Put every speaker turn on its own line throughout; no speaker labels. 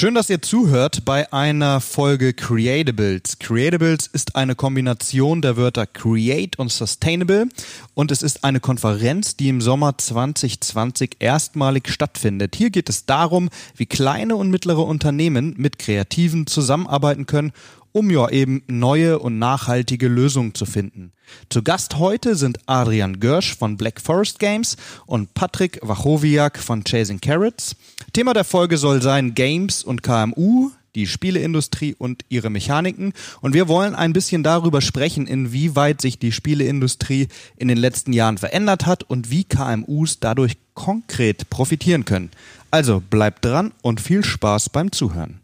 Schön, dass ihr zuhört bei einer Folge Creatables. Creatables ist eine Kombination der Wörter Create und Sustainable und es ist eine Konferenz, die im Sommer 2020 erstmalig stattfindet. Hier geht es darum, wie kleine und mittlere Unternehmen mit Kreativen zusammenarbeiten können um ja eben neue und nachhaltige Lösungen zu finden. Zu Gast heute sind Adrian Görsch von Black Forest Games und Patrick Wachowiak von Chasing Carrots. Thema der Folge soll sein Games und KMU, die Spieleindustrie und ihre Mechaniken. Und wir wollen ein bisschen darüber sprechen, inwieweit sich die Spieleindustrie in den letzten Jahren verändert hat und wie KMUs dadurch konkret profitieren können. Also bleibt dran und viel Spaß beim Zuhören.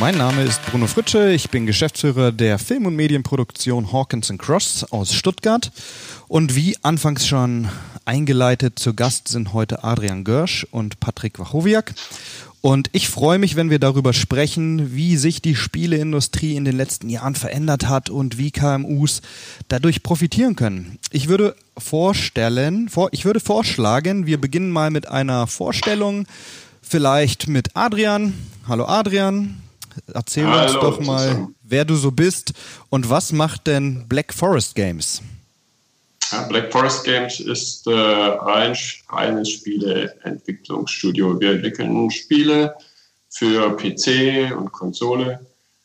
Mein Name ist Bruno Fritsche, ich bin Geschäftsführer der Film- und Medienproduktion Hawkins Cross aus Stuttgart. Und wie anfangs schon eingeleitet, zu Gast sind heute Adrian Görsch und Patrick Wachowiak. Und ich freue mich, wenn wir darüber sprechen, wie sich die Spieleindustrie in den letzten Jahren verändert hat und wie KMUs dadurch profitieren können. Ich würde vorstellen, vor, ich würde vorschlagen, wir beginnen mal mit einer Vorstellung, vielleicht mit Adrian. Hallo Adrian, Erzähl Hallo, uns doch mal, wer du so bist und was macht denn Black Forest Games?
Ja, Black Forest Games ist äh, ein reines Spieleentwicklungsstudio. Wir entwickeln Spiele für PC und Konsole,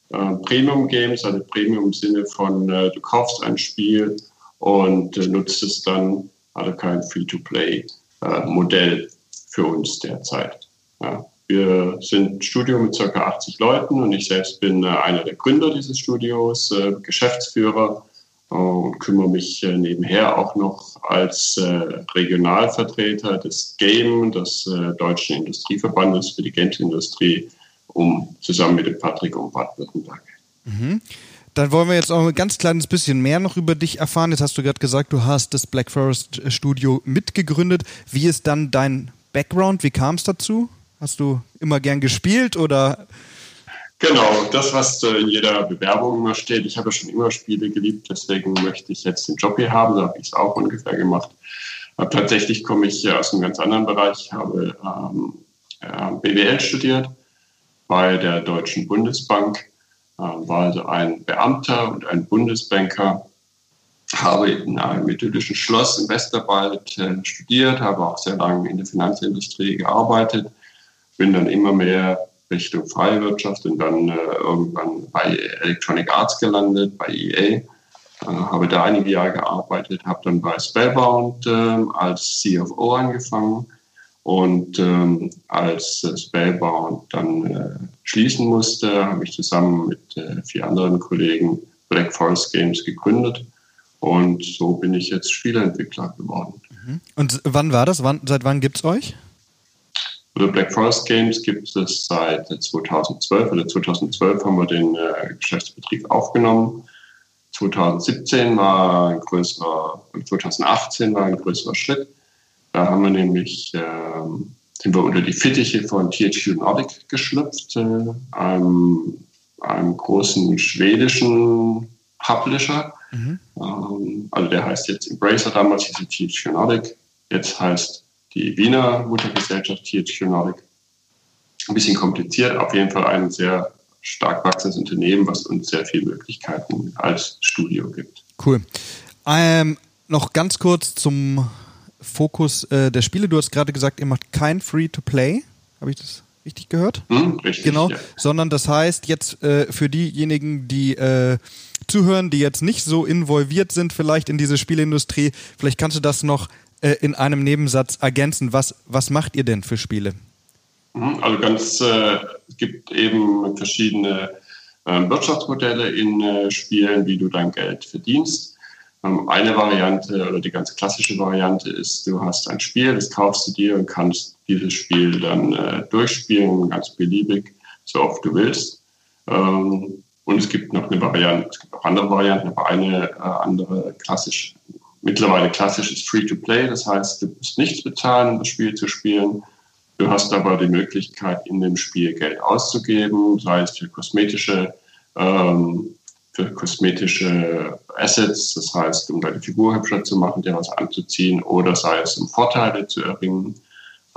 äh, Premium Games, also Premium im Sinne von äh, du kaufst ein Spiel und äh, nutzt es dann, also kein Free-to-Play-Modell äh, für uns derzeit. Ja. Wir sind ein Studio mit ca. 80 Leuten und ich selbst bin äh, einer der Gründer dieses Studios, äh, Geschäftsführer äh, und kümmere mich nebenher auch noch als Regionalvertreter des GAME, des Deutschen Industrieverbandes für die Games-Industrie, um zusammen mit dem Patrick um Baden-Württemberg.
Mhm. Dann wollen wir jetzt auch ein ganz kleines bisschen mehr noch über dich erfahren. Jetzt hast du gerade gesagt, du hast das Black Forest Studio mitgegründet. Wie ist dann dein Background? Wie kam es dazu? Hast du immer gern gespielt oder?
Genau, das, was in jeder Bewerbung immer steht. Ich habe schon immer Spiele geliebt, deswegen möchte ich jetzt den Job hier haben. So habe ich es auch ungefähr gemacht. Aber tatsächlich komme ich aus einem ganz anderen Bereich. Ich habe ähm, äh, BWL studiert bei der Deutschen Bundesbank, äh, war also ein Beamter und ein Bundesbanker. Habe in einem idyllischen Schloss im Westerwald äh, studiert, habe auch sehr lange in der Finanzindustrie gearbeitet bin dann immer mehr Richtung freie Wirtschaft und dann äh, irgendwann bei Electronic Arts gelandet, bei EA. Äh, habe da einige Jahre gearbeitet, habe dann bei Spellbound äh, als CFO angefangen und ähm, als Spellbound dann äh, schließen musste, habe ich zusammen mit äh, vier anderen Kollegen Black Forest Games gegründet und so bin ich jetzt Spieleentwickler geworden.
Mhm. Und wann war das? Wann, seit wann gibt es euch?
Oder Black Forest Games gibt es seit 2012 oder 2012 haben wir den äh, Geschäftsbetrieb aufgenommen. 2017 war ein größerer, 2018 war ein größerer Schritt. Da haben wir nämlich, ähm, sind wir unter die Fittiche von THQ Nordic geschlüpft, äh, einem, einem großen schwedischen Publisher. Mhm. Ähm, also der heißt jetzt Embracer, damals hieß THQ Nordic, jetzt heißt die Wiener Muttergesellschaft THQ Nordic. Ein bisschen kompliziert, auf jeden Fall ein sehr stark wachsendes Unternehmen, was uns sehr viele Möglichkeiten als Studio gibt.
Cool. Ähm, noch ganz kurz zum Fokus äh, der Spiele. Du hast gerade gesagt, ihr macht kein Free-to-Play. Habe ich das richtig gehört?
Hm, richtig.
Genau.
Ja.
Sondern das heißt jetzt äh, für diejenigen, die äh, zuhören, die jetzt nicht so involviert sind vielleicht in diese Spielindustrie, vielleicht kannst du das noch äh, in einem Nebensatz ergänzen. Was, was macht ihr denn für Spiele?
Mhm, also ganz, äh, es gibt eben verschiedene äh, Wirtschaftsmodelle in äh, Spielen, wie du dein Geld verdienst. Ähm, eine Variante oder die ganz klassische Variante ist, du hast ein Spiel, das kaufst du dir und kannst dieses Spiel dann äh, durchspielen, ganz beliebig, so oft du willst. Ähm, und es gibt noch eine Variante, es gibt auch andere Varianten, aber eine äh, andere klassische mittlerweile klassisch ist Free-to-Play. Das heißt, du musst nichts bezahlen, um das Spiel zu spielen. Du hast aber die Möglichkeit, in dem Spiel Geld auszugeben, sei es für kosmetische, ähm, für kosmetische Assets, das heißt, um deine Figur hübscher zu machen, dir was anzuziehen, oder sei es, um Vorteile zu erringen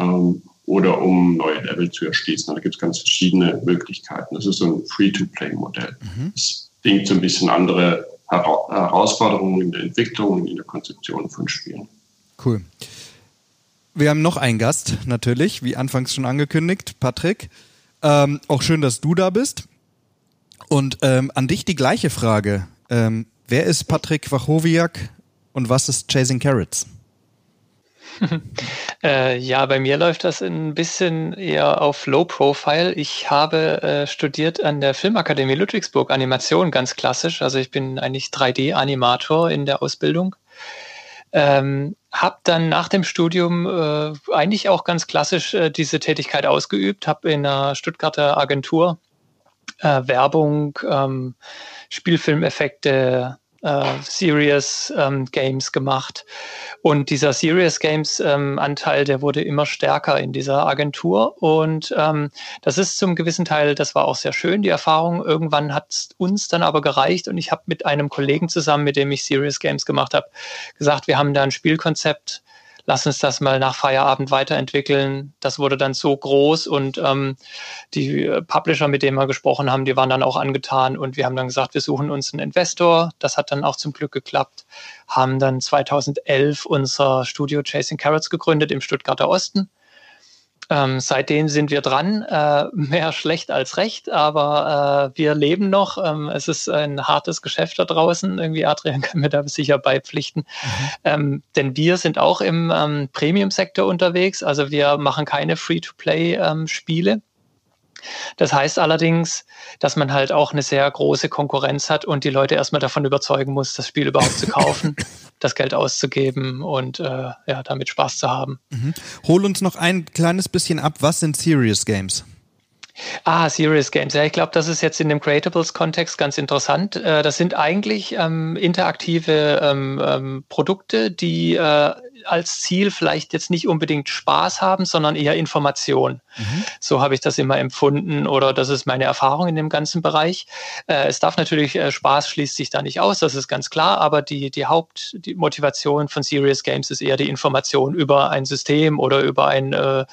ähm, oder um neue Level zu erschließen. Da gibt es ganz verschiedene Möglichkeiten. Das ist so ein Free-to-Play-Modell. Mhm. Das bringt so ein bisschen andere Herausforderungen in der Entwicklung, in der Konzeption von Spielen.
Cool. Wir haben noch einen Gast, natürlich, wie anfangs schon angekündigt, Patrick. Ähm, auch schön, dass du da bist. Und ähm, an dich die gleiche Frage. Ähm, wer ist Patrick Wachowiak und was ist Chasing Carrots?
äh, ja, bei mir läuft das ein bisschen eher auf Low Profile. Ich habe äh, studiert an der Filmakademie Ludwigsburg Animation, ganz klassisch. Also ich bin eigentlich 3D-Animator in der Ausbildung. Ähm, habe dann nach dem Studium äh, eigentlich auch ganz klassisch äh, diese Tätigkeit ausgeübt, habe in einer Stuttgarter Agentur äh, Werbung, ähm, Spielfilmeffekte, äh, Serious ähm, Games gemacht. Und dieser Serious Games ähm, Anteil, der wurde immer stärker in dieser Agentur. Und ähm, das ist zum gewissen Teil, das war auch sehr schön, die Erfahrung. Irgendwann hat es uns dann aber gereicht und ich habe mit einem Kollegen zusammen, mit dem ich Serious Games gemacht habe, gesagt, wir haben da ein Spielkonzept lass uns das mal nach Feierabend weiterentwickeln. Das wurde dann so groß und ähm, die Publisher, mit denen wir gesprochen haben, die waren dann auch angetan und wir haben dann gesagt, wir suchen uns einen Investor. Das hat dann auch zum Glück geklappt. Haben dann 2011 unser Studio Chasing Carrots gegründet im Stuttgarter Osten ähm, seitdem sind wir dran, äh, mehr schlecht als recht, aber äh, wir leben noch. Ähm, es ist ein hartes Geschäft da draußen. Irgendwie Adrian kann mir da sicher beipflichten. Mhm. Ähm, denn wir sind auch im ähm, Premium-Sektor unterwegs. Also wir machen keine Free-to-Play-Spiele. Das heißt allerdings, dass man halt auch eine sehr große Konkurrenz hat und die Leute erstmal davon überzeugen muss, das Spiel überhaupt zu kaufen, das Geld auszugeben und äh, ja, damit Spaß zu haben.
Mhm. Hol uns noch ein kleines bisschen ab, was sind Serious Games?
Ah, Serious Games. Ja, ich glaube, das ist jetzt in dem Creatables-Kontext ganz interessant. Äh, das sind eigentlich ähm, interaktive ähm, ähm, Produkte, die äh, als Ziel vielleicht jetzt nicht unbedingt Spaß haben, sondern eher Information. Mhm. So habe ich das immer empfunden oder das ist meine Erfahrung in dem ganzen Bereich. Äh, es darf natürlich, äh, Spaß schließt sich da nicht aus, das ist ganz klar, aber die, die Hauptmotivation von Serious Games ist eher die Information über ein System oder über einen äh,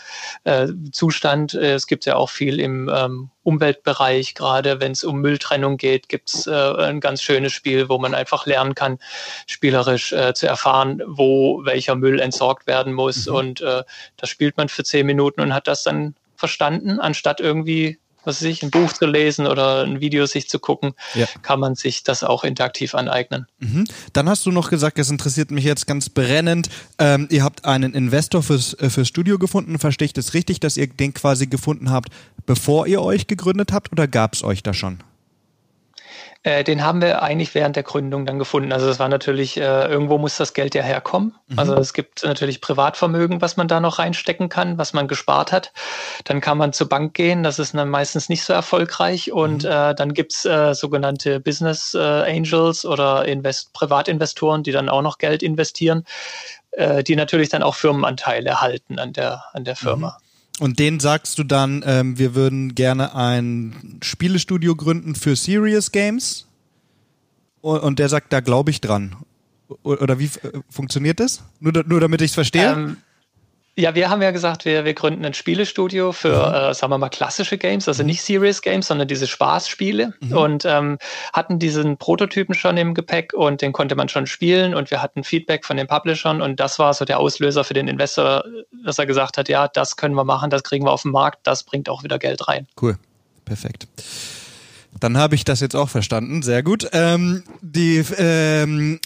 äh, Zustand. Äh, es gibt ja auch viel im ähm, Umweltbereich, gerade wenn es um Mülltrennung geht, gibt es äh, ein ganz schönes Spiel, wo man einfach lernen kann, spielerisch äh, zu erfahren, wo welcher Müll entsorgt werden muss. Mhm. Und äh, das spielt man für zehn Minuten und hat das dann verstanden, anstatt irgendwie was weiß ich, ein Buch zu lesen oder ein Video sich zu gucken, ja. kann man sich das auch interaktiv aneignen.
Mhm. Dann hast du noch gesagt, das interessiert mich jetzt ganz brennend. Ähm, ihr habt einen Investor fürs, äh, fürs Studio gefunden. Verstehe ich das richtig, dass ihr den quasi gefunden habt, bevor ihr euch gegründet habt oder gab es euch da schon?
Äh, den haben wir eigentlich während der Gründung dann gefunden. Also es war natürlich, äh, irgendwo muss das Geld ja herkommen. Mhm. Also es gibt natürlich Privatvermögen, was man da noch reinstecken kann, was man gespart hat. Dann kann man zur Bank gehen, das ist dann meistens nicht so erfolgreich. Und mhm. äh, dann gibt's äh, sogenannte Business äh, Angels oder Invest Privatinvestoren, die dann auch noch Geld investieren, die natürlich dann auch Firmenanteile erhalten an der, an der Firma.
Und den sagst du dann, ähm, wir würden gerne ein Spielestudio gründen für Serious Games. Und der sagt, da glaube ich dran. Oder wie äh, funktioniert das? Nur, nur damit ich es verstehe? Ähm,
ja, wir haben ja gesagt, wir, wir gründen ein Spielestudio für, mhm. äh, sagen wir mal, klassische Games, also mhm. nicht Serious Games, sondern diese Spaßspiele mhm. und ähm, hatten diesen Prototypen schon im Gepäck und den konnte man schon spielen und wir hatten Feedback von den Publishern und das war so der Auslöser für den Investor, dass er gesagt hat, ja, das können wir machen, das kriegen wir auf den Markt, das bringt auch wieder Geld rein.
Cool, perfekt. Dann habe ich das jetzt auch verstanden. Sehr gut. Ähm, die, ähm,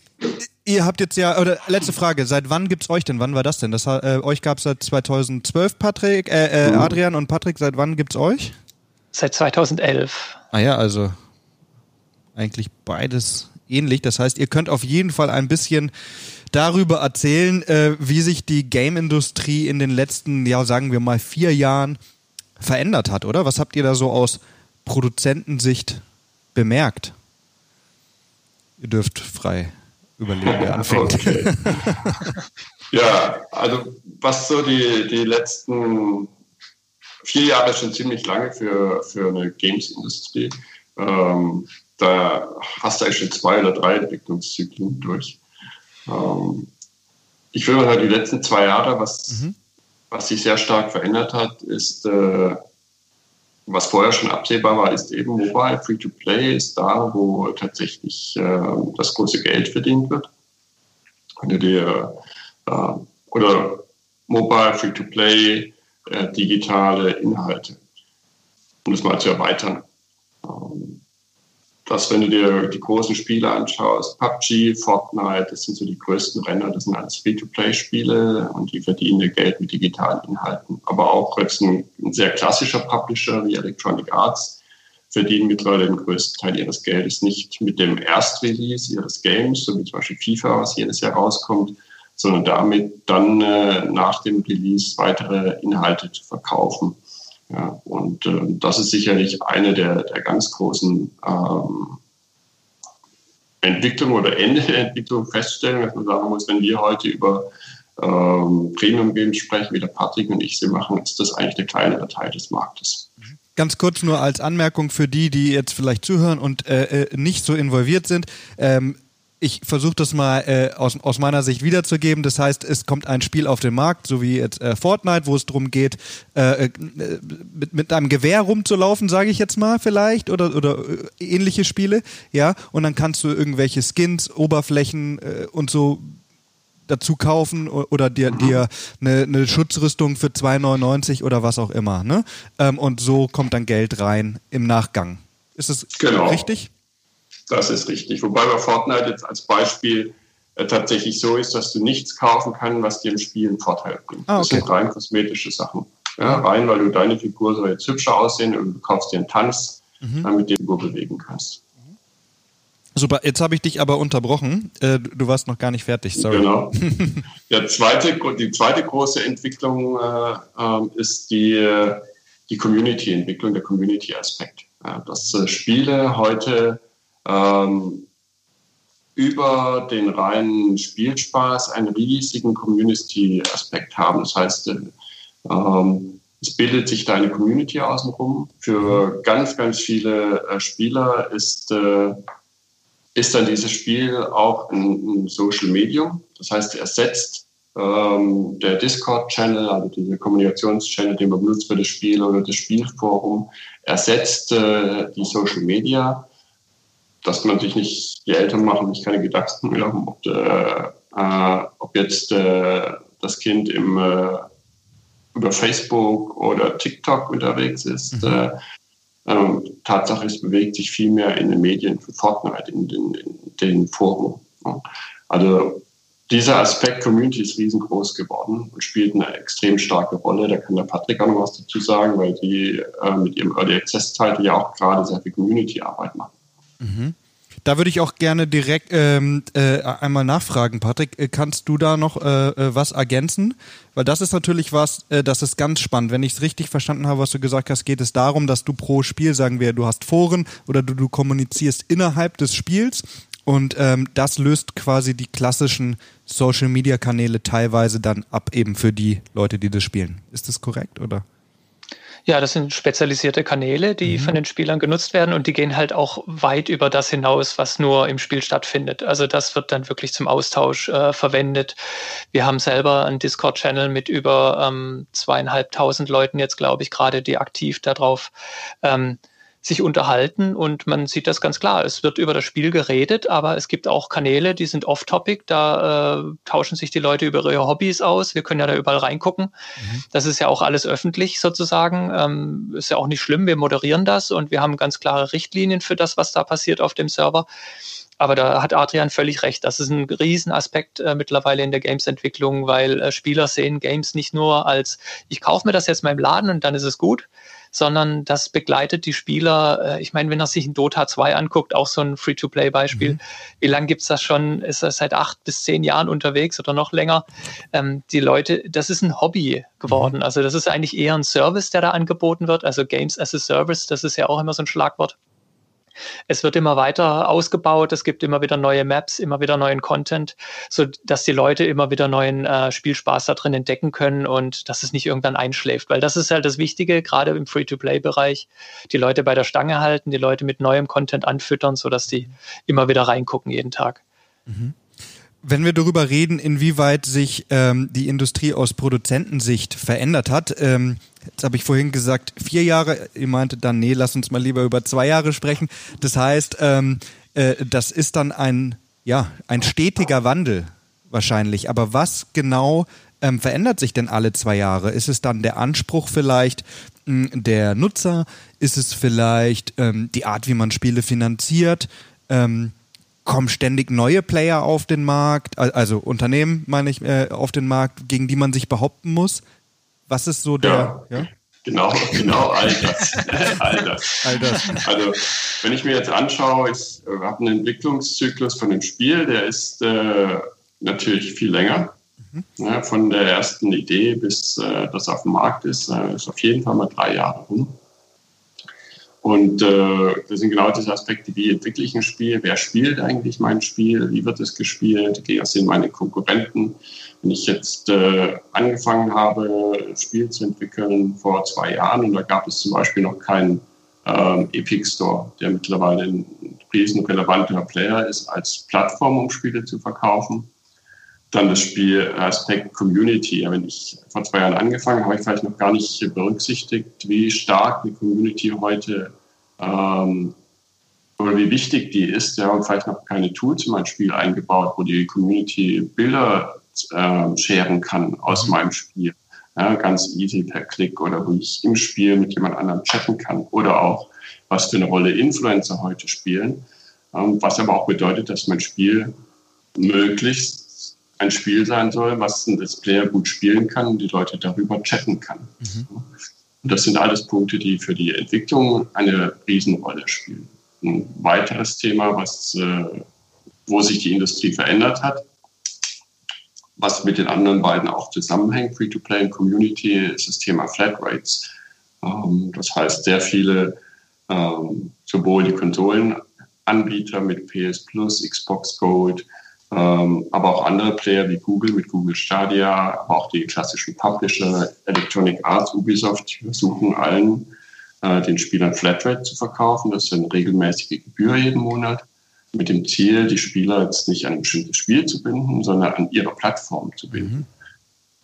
ihr habt jetzt ja, oder letzte Frage, seit wann gibt's euch denn? Wann war das denn? Das, äh, euch gab es seit 2012, Patrick, äh, äh, Adrian und Patrick, seit wann gibt's euch?
Seit 2011.
Ah ja, also eigentlich beides ähnlich. Das heißt, ihr könnt auf jeden Fall ein bisschen darüber erzählen, äh, wie sich die Game-Industrie in den letzten, ja, sagen wir mal, vier Jahren verändert hat, oder? Was habt ihr da so aus Produzentensicht bemerkt? Ihr dürft frei überlegen, wer anfängt. Okay.
ja, also was so die, die letzten vier Jahre schon ziemlich lange für, für eine Games-Industrie. Ähm, da hast du eigentlich schon zwei oder drei Entwicklungszyklen durch. Ähm, ich würde halt die letzten zwei Jahre, was, mhm. was sich sehr stark verändert hat, ist, äh, was vorher schon absehbar war, ist eben Mobile. Free-to-Play ist da, wo tatsächlich äh, das große Geld verdient wird. Wenn du dir, äh, oder Mobile, Free-to-Play, äh, digitale Inhalte, um das mal zu erweitern. Dass wenn du dir die großen Spiele anschaust, PUBG, Fortnite, das sind so die größten Renner, das sind alles Free-to-Play-Spiele und die verdienen ihr Geld mit digitalen Inhalten. Aber auch jetzt ein, ein sehr klassischer Publisher wie Electronic Arts verdienen mittlerweile den größten Teil ihres Geldes nicht mit dem Erstrelease ihres Games, so wie zum Beispiel FIFA, was jedes Jahr rauskommt, sondern damit dann äh, nach dem Release weitere Inhalte zu verkaufen. Ja, und äh, das ist sicherlich eine der, der ganz großen ähm, Entwicklungen oder Ende der Entwicklung feststellen, dass man sagen muss, wenn wir heute über ähm, Premium-Games sprechen, wie der Patrick und ich sie machen, ist das eigentlich der kleinere Teil des Marktes.
Ganz kurz nur als Anmerkung für die, die jetzt vielleicht zuhören und äh, äh nicht so involviert sind. Ähm, ich versuche das mal äh, aus, aus meiner Sicht wiederzugeben. Das heißt, es kommt ein Spiel auf den Markt, so wie jetzt äh, Fortnite, wo es darum geht, äh, äh, mit, mit einem Gewehr rumzulaufen, sage ich jetzt mal vielleicht, oder, oder äh, ähnliche Spiele, ja. Und dann kannst du irgendwelche Skins, Oberflächen äh, und so dazu kaufen oder dir, mhm. dir eine, eine Schutzrüstung für 2,99 oder was auch immer. Ne? Ähm, und so kommt dann Geld rein im Nachgang. Ist das genau. richtig?
Das ist richtig. Wobei bei Fortnite jetzt als Beispiel äh, tatsächlich so ist, dass du nichts kaufen kannst, was dir im Spiel einen Vorteil bringt. Ah, okay. Das sind rein kosmetische Sachen. Ja, rein, weil du deine Figur soll jetzt hübscher aussehen und du kaufst dir einen Tanz, mhm. damit du die Figur bewegen kannst.
Super, jetzt habe ich dich aber unterbrochen. Äh, du warst noch gar nicht fertig, sorry. Genau.
Der zweite, die zweite große Entwicklung äh, ähm, ist die, äh, die Community-Entwicklung, der Community-Aspekt. Dass äh, Spiele heute ähm, über den reinen Spielspaß einen riesigen Community-Aspekt haben. Das heißt, äh, ähm, es bildet sich da eine Community außenrum. Für ganz, ganz viele äh, Spieler ist, äh, ist dann dieses Spiel auch ein, ein Social Medium. Das heißt, er ersetzt ähm, der Discord-Channel, also dieser Kommunikationschannel, den man benutzt für das Spiel oder das Spielforum, ersetzt äh, die Social Media dass man sich nicht, die Eltern machen sich keine Gedanken mehr, ob, äh, äh, ob jetzt äh, das Kind im, äh, über Facebook oder TikTok unterwegs ist. Mhm. Äh, ähm, Tatsache ist, bewegt sich viel mehr in den Medien für Fortnite, in den, in den Foren. Also dieser Aspekt Community ist riesengroß geworden und spielt eine extrem starke Rolle. Da kann der Patrick auch noch was dazu sagen, weil die äh, mit ihrem Early Access Title ja auch gerade sehr viel Community-Arbeit machen.
Mhm. Da würde ich auch gerne direkt ähm, äh, einmal nachfragen, Patrick. Äh, kannst du da noch äh, äh, was ergänzen? Weil das ist natürlich was, äh, das ist ganz spannend. Wenn ich es richtig verstanden habe, was du gesagt hast, geht es darum, dass du pro Spiel, sagen wir, du hast Foren oder du, du kommunizierst innerhalb des Spiels und ähm, das löst quasi die klassischen Social-Media-Kanäle teilweise dann ab, eben für die Leute, die das spielen. Ist das korrekt oder?
Ja, das sind spezialisierte Kanäle, die mhm. von den Spielern genutzt werden und die gehen halt auch weit über das hinaus, was nur im Spiel stattfindet. Also das wird dann wirklich zum Austausch äh, verwendet. Wir haben selber einen Discord-Channel mit über ähm, zweieinhalbtausend Leuten jetzt, glaube ich, gerade, die aktiv darauf ähm, sich unterhalten und man sieht das ganz klar. Es wird über das Spiel geredet, aber es gibt auch Kanäle, die sind off-topic, da äh, tauschen sich die Leute über ihre Hobbys aus. Wir können ja da überall reingucken. Mhm. Das ist ja auch alles öffentlich sozusagen. Ähm, ist ja auch nicht schlimm, wir moderieren das und wir haben ganz klare Richtlinien für das, was da passiert auf dem Server. Aber da hat Adrian völlig recht. Das ist ein Riesenaspekt äh, mittlerweile in der Games-Entwicklung, weil äh, Spieler sehen Games nicht nur als, ich kaufe mir das jetzt mal im Laden und dann ist es gut, sondern das begleitet die Spieler. Äh, ich meine, wenn er sich in Dota 2 anguckt, auch so ein Free-to-Play-Beispiel, mhm. wie lange gibt's das schon? Ist er seit acht bis zehn Jahren unterwegs oder noch länger? Ähm, die Leute, das ist ein Hobby geworden. Mhm. Also das ist eigentlich eher ein Service, der da angeboten wird. Also Games as a Service, das ist ja auch immer so ein Schlagwort. Es wird immer weiter ausgebaut, es gibt immer wieder neue Maps, immer wieder neuen Content, so dass die Leute immer wieder neuen äh, Spielspaß da drin entdecken können und dass es nicht irgendwann einschläft, weil das ist halt das Wichtige, gerade im Free-to-Play-Bereich, die Leute bei der Stange halten, die Leute mit neuem Content anfüttern, sodass die immer wieder reingucken jeden Tag.
Mhm. Wenn wir darüber reden, inwieweit sich ähm, die Industrie aus Produzentensicht verändert hat, ähm, jetzt habe ich vorhin gesagt, vier Jahre, ihr meinte dann, nee, lass uns mal lieber über zwei Jahre sprechen. Das heißt, ähm, äh, das ist dann ein, ja, ein stetiger Wandel wahrscheinlich. Aber was genau ähm, verändert sich denn alle zwei Jahre? Ist es dann der Anspruch vielleicht mh, hm, der Nutzer? Ist es vielleicht ähm, die Art, wie man Spiele finanziert? Ähm, kommen ständig neue Player auf den Markt, also Unternehmen meine ich, äh, auf den Markt, gegen die man sich behaupten muss. Was ist so der?
Ja. ja? Genau, genau, all das. all das. All das. Also, wenn ich mir jetzt anschaue, ich äh, habe einen Entwicklungszyklus von dem Spiel, der ist äh, natürlich viel länger. Mhm. Ja, von der ersten Idee bis äh, das auf dem Markt ist, äh, ist auf jeden Fall mal drei Jahre rum. Und äh, das sind genau diese Aspekte, wie entwickle ich ein Spiel, wer spielt eigentlich mein Spiel, wie wird es gespielt, wer sind meine Konkurrenten. Wenn ich jetzt äh, angefangen habe, ein Spiel zu entwickeln vor zwei Jahren und da gab es zum Beispiel noch keinen ähm, Epic Store, der mittlerweile ein riesenrelevanter Player ist als Plattform, um Spiele zu verkaufen. Dann das Spielaspekt Community. Wenn ich vor zwei Jahren angefangen habe, habe ich vielleicht noch gar nicht berücksichtigt, wie stark die Community heute ähm, oder wie wichtig die ist. Ja, und vielleicht noch keine Tools in mein Spiel eingebaut, wo die Community Bilder äh, scheren kann aus mhm. meinem Spiel. Ja, ganz easy per Klick oder wo ich im Spiel mit jemand anderem chatten kann oder auch, was für eine Rolle Influencer heute spielen. Ähm, was aber auch bedeutet, dass mein Spiel möglichst ein Spiel sein soll, was ein Displayer gut spielen kann und die Leute darüber chatten kann. Mhm. Und das sind alles Punkte, die für die Entwicklung eine Riesenrolle spielen. Ein weiteres Thema, was, äh, wo sich die Industrie verändert hat, was mit den anderen beiden auch zusammenhängt, Free-to-Play und Community, ist das Thema Flatrates. Ähm, das heißt, sehr viele, ähm, sowohl die Konsolenanbieter mit PS Plus, Xbox Gold, ähm, aber auch andere Player wie Google mit Google Stadia, aber auch die klassischen Publisher, Electronic Arts, Ubisoft, versuchen allen äh, den Spielern Flatrate zu verkaufen. Das ist eine regelmäßige Gebühr jeden Monat mit dem Ziel, die Spieler jetzt nicht an ein bestimmtes Spiel zu binden, sondern an ihre Plattform zu binden. Mhm.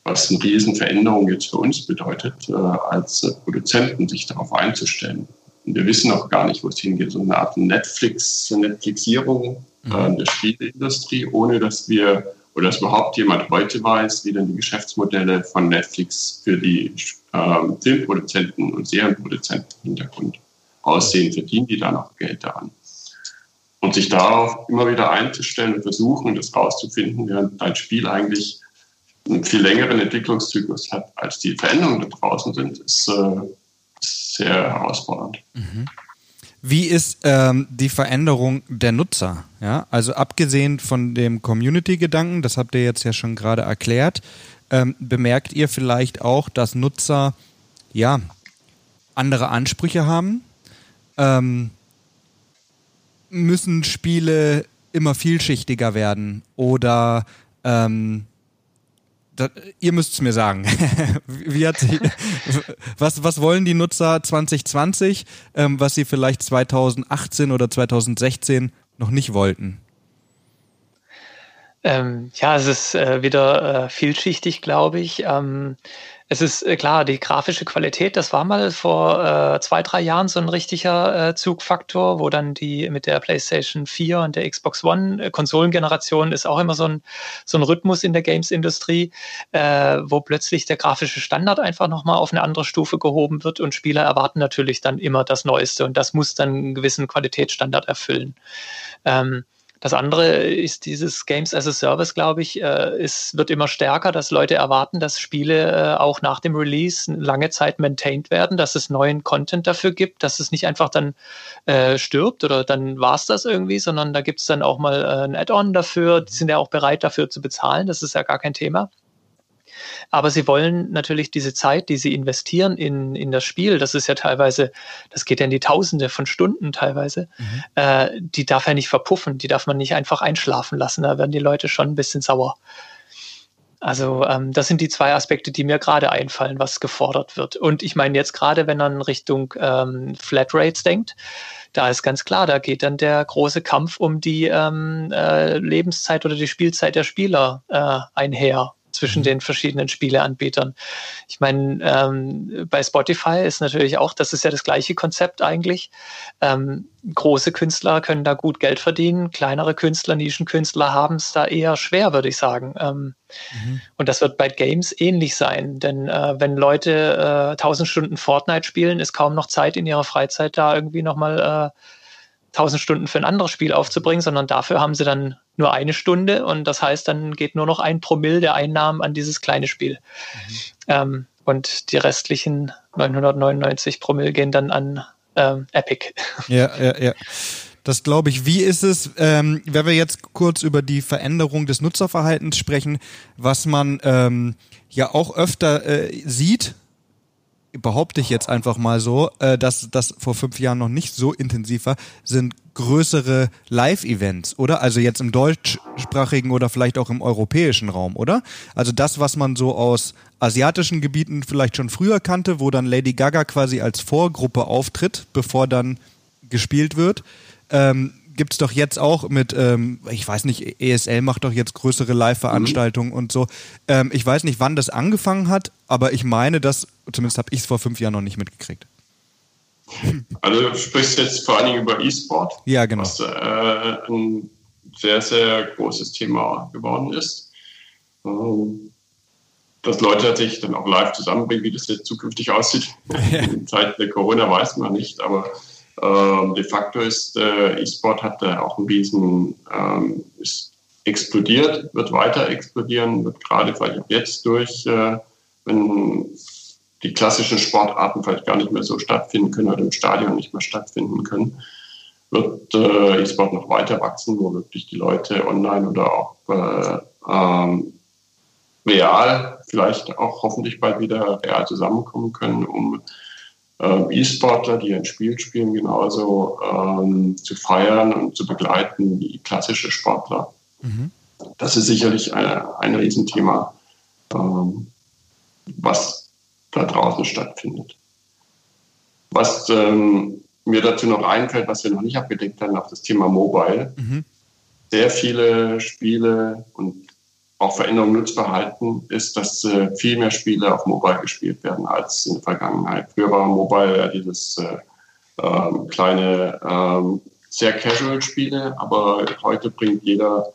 Was eine Riesenveränderung jetzt für uns bedeutet, äh, als äh, Produzenten sich darauf einzustellen. Und wir wissen auch gar nicht, wo es hingeht. So eine Art Netflix, Netflixierung äh, mhm. der Spieleindustrie, ohne dass wir oder dass überhaupt jemand heute weiß, wie denn die Geschäftsmodelle von Netflix für die ähm, Filmproduzenten und Serienproduzenten im Hintergrund aussehen, verdienen die da noch Geld daran. Und sich darauf immer wieder einzustellen und versuchen, das rauszufinden, während dein Spiel eigentlich einen viel längeren Entwicklungszyklus hat, als die Veränderungen da draußen sind, ist äh, sehr herausfordernd. Mhm.
Wie ist ähm, die Veränderung der Nutzer? Ja, also abgesehen von dem Community-Gedanken, das habt ihr jetzt ja schon gerade erklärt, ähm, bemerkt ihr vielleicht auch, dass Nutzer ja andere Ansprüche haben? Ähm, müssen Spiele immer vielschichtiger werden oder ähm, das, ihr müsst es mir sagen. Wie hat sie, was, was wollen die Nutzer 2020, ähm, was sie vielleicht 2018 oder 2016 noch nicht wollten?
Ähm, ja, es ist äh, wieder äh, vielschichtig, glaube ich. Ähm, es ist äh, klar, die grafische Qualität, das war mal vor äh, zwei, drei Jahren so ein richtiger äh, Zugfaktor, wo dann die mit der PlayStation 4 und der Xbox One äh, Konsolengeneration ist auch immer so ein, so ein Rhythmus in der Games-Industrie, äh, wo plötzlich der grafische Standard einfach nochmal auf eine andere Stufe gehoben wird und Spieler erwarten natürlich dann immer das Neueste und das muss dann einen gewissen Qualitätsstandard erfüllen. Ähm, das andere ist dieses Games as a Service, glaube ich, äh, es wird immer stärker, dass Leute erwarten, dass Spiele äh, auch nach dem Release lange Zeit maintained werden, dass es neuen Content dafür gibt, dass es nicht einfach dann äh, stirbt oder dann war es das irgendwie, sondern da gibt es dann auch mal äh, ein Add-on dafür. Die sind ja auch bereit dafür zu bezahlen, das ist ja gar kein Thema. Aber sie wollen natürlich diese Zeit, die sie investieren in, in das Spiel, das ist ja teilweise, das geht ja in die Tausende von Stunden teilweise, mhm. äh, die darf ja nicht verpuffen, die darf man nicht einfach einschlafen lassen. Da werden die Leute schon ein bisschen sauer. Also ähm, das sind die zwei Aspekte, die mir gerade einfallen, was gefordert wird. Und ich meine jetzt gerade, wenn man Richtung ähm, Flatrates denkt, da ist ganz klar, da geht dann der große Kampf um die ähm, äh, Lebenszeit oder die Spielzeit der Spieler äh, einher zwischen mhm. den verschiedenen Spieleanbietern. Ich meine, ähm, bei Spotify ist natürlich auch, das ist ja das gleiche Konzept eigentlich. Ähm, große Künstler können da gut Geld verdienen, kleinere Künstler, Nischenkünstler haben es da eher schwer, würde ich sagen. Ähm, mhm. Und das wird bei Games ähnlich sein, denn äh, wenn Leute äh, 1000 Stunden Fortnite spielen, ist kaum noch Zeit in ihrer Freizeit da irgendwie nochmal äh, 1000 Stunden für ein anderes Spiel aufzubringen, sondern dafür haben sie dann nur eine Stunde und das heißt, dann geht nur noch ein Promille der Einnahmen an dieses kleine Spiel. Mhm. Ähm, und die restlichen 999 Promille gehen dann an ähm, Epic.
Ja, ja, ja. Das glaube ich. Wie ist es, ähm, wenn wir jetzt kurz über die Veränderung des Nutzerverhaltens sprechen, was man ähm, ja auch öfter äh, sieht, behaupte ich jetzt einfach mal so, äh, dass das vor fünf Jahren noch nicht so intensiv war, sind größere Live-Events, oder? Also jetzt im deutschsprachigen oder vielleicht auch im europäischen Raum, oder? Also das, was man so aus asiatischen Gebieten vielleicht schon früher kannte, wo dann Lady Gaga quasi als Vorgruppe auftritt, bevor dann gespielt wird. Ähm, gibt es doch jetzt auch mit, ähm, ich weiß nicht, ESL macht doch jetzt größere Live-Veranstaltungen mhm. und so. Ähm, ich weiß nicht, wann das angefangen hat, aber ich meine, dass, zumindest habe ich es vor fünf Jahren noch nicht mitgekriegt.
Also du sprichst jetzt vor allen Dingen über E-Sport,
ja, genau.
was äh, ein sehr, sehr großes Thema geworden ist. Ähm, dass Leute sich dann auch live zusammenbringen, wie das jetzt zukünftig aussieht. Ja. In Zeiten der Corona weiß man nicht, aber ähm, de facto ist äh, E-Sport hat da auch ein riesen, ähm, ist explodiert, wird weiter explodieren, wird gerade vielleicht jetzt durch, äh, wenn die klassischen Sportarten vielleicht gar nicht mehr so stattfinden können oder im Stadion nicht mehr stattfinden können, wird äh, E-Sport noch weiter wachsen, wo wirklich die Leute online oder auch äh, ähm, real, vielleicht auch hoffentlich bald wieder real zusammenkommen können, um ähm, E-Sportler, die ein Spiel spielen, genauso ähm, zu feiern und zu begleiten wie klassische Sportler. Mhm. Das ist sicherlich eine, ein Riesenthema, ähm, was da draußen stattfindet. Was ähm, mir dazu noch einfällt, was wir noch nicht abgedeckt haben, auf das Thema Mobile. Mhm. Sehr viele Spiele und auch Veränderung Nutzverhalten ist, dass äh, viel mehr Spiele auf Mobile gespielt werden als in der Vergangenheit. Früher war Mobile ja dieses äh, ähm, kleine, ähm, sehr casual Spiele, aber heute bringt jeder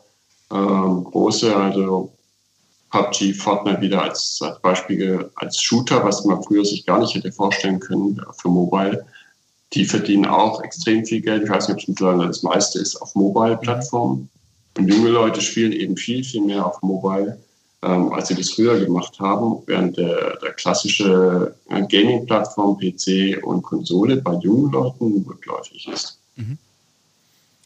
ähm, große, also PUBG, Fortnite wieder als, als Beispiel als Shooter, was man früher sich gar nicht hätte vorstellen können für Mobile. Die verdienen auch extrem viel Geld. Ich weiß nicht, ob es mittlerweile das meiste ist auf Mobile-Plattformen. Und junge Leute spielen eben viel, viel mehr auf Mobile, ähm, als sie das früher gemacht haben, während der, der klassische äh, Gaming-Plattform PC und Konsole bei jungen Leuten rückläufig ist. Mhm.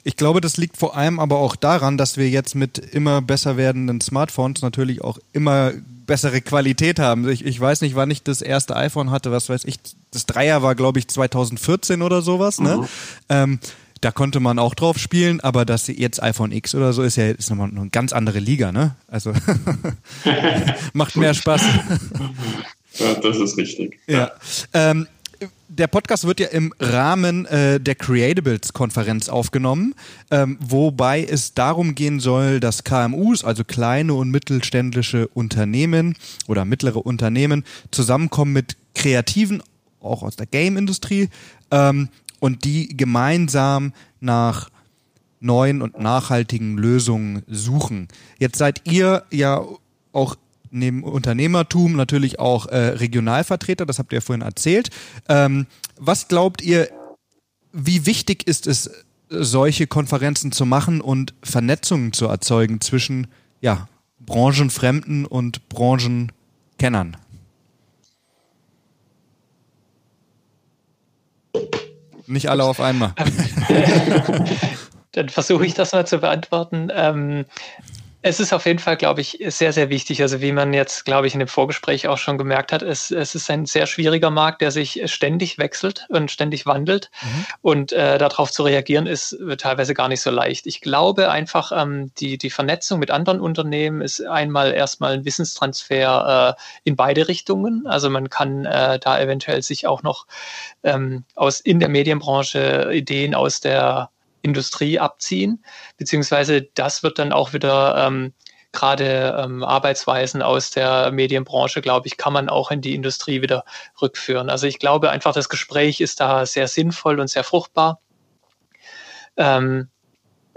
Ich glaube, das liegt vor allem aber auch daran, dass wir jetzt mit immer besser werdenden Smartphones natürlich auch immer bessere Qualität haben. Ich, ich weiß nicht, wann ich das erste iPhone hatte, was weiß ich. Das Dreier war, glaube ich, 2014 oder sowas. Ne? Mhm. Ähm, da konnte man auch drauf spielen, aber das jetzt iPhone X oder so ist ja ist nochmal eine ganz andere Liga, ne? Also macht mehr Spaß.
ja, das ist richtig.
Ja. Ähm, der Podcast wird ja im Rahmen äh, der Creatables-Konferenz aufgenommen, ähm, wobei es darum gehen soll, dass KMUs, also kleine und mittelständische Unternehmen oder mittlere Unternehmen, zusammenkommen mit Kreativen, auch aus der Game-Industrie, ähm, und die gemeinsam nach neuen und nachhaltigen Lösungen suchen. Jetzt seid ihr ja auch neben Unternehmertum natürlich auch äh, Regionalvertreter, das habt ihr ja vorhin erzählt. Ähm, was glaubt ihr, wie wichtig ist es, solche Konferenzen zu machen und Vernetzungen zu erzeugen zwischen ja, Branchenfremden und Branchenkennern? Nicht alle auf einmal.
Dann versuche ich das mal zu beantworten. Ähm, Es ist auf jeden Fall, glaube ich, sehr, sehr wichtig. Also wie man jetzt, glaube ich, in dem Vorgespräch auch schon gemerkt hat, es, es ist ein sehr schwieriger Markt, der sich ständig wechselt und ständig wandelt. Mhm. Und äh, darauf zu reagieren, ist teilweise gar nicht so leicht. Ich glaube einfach, ähm, die, die Vernetzung mit anderen Unternehmen ist einmal erstmal ein Wissenstransfer äh, in beide Richtungen. Also man kann äh, da eventuell sich auch noch ähm, aus in der Medienbranche Ideen aus der Industrie abziehen, beziehungsweise das wird dann auch wieder ähm, gerade ähm, Arbeitsweisen aus der Medienbranche, glaube ich, kann man auch in die Industrie wieder rückführen. Also ich glaube einfach, das Gespräch ist da sehr sinnvoll und sehr fruchtbar. Ähm,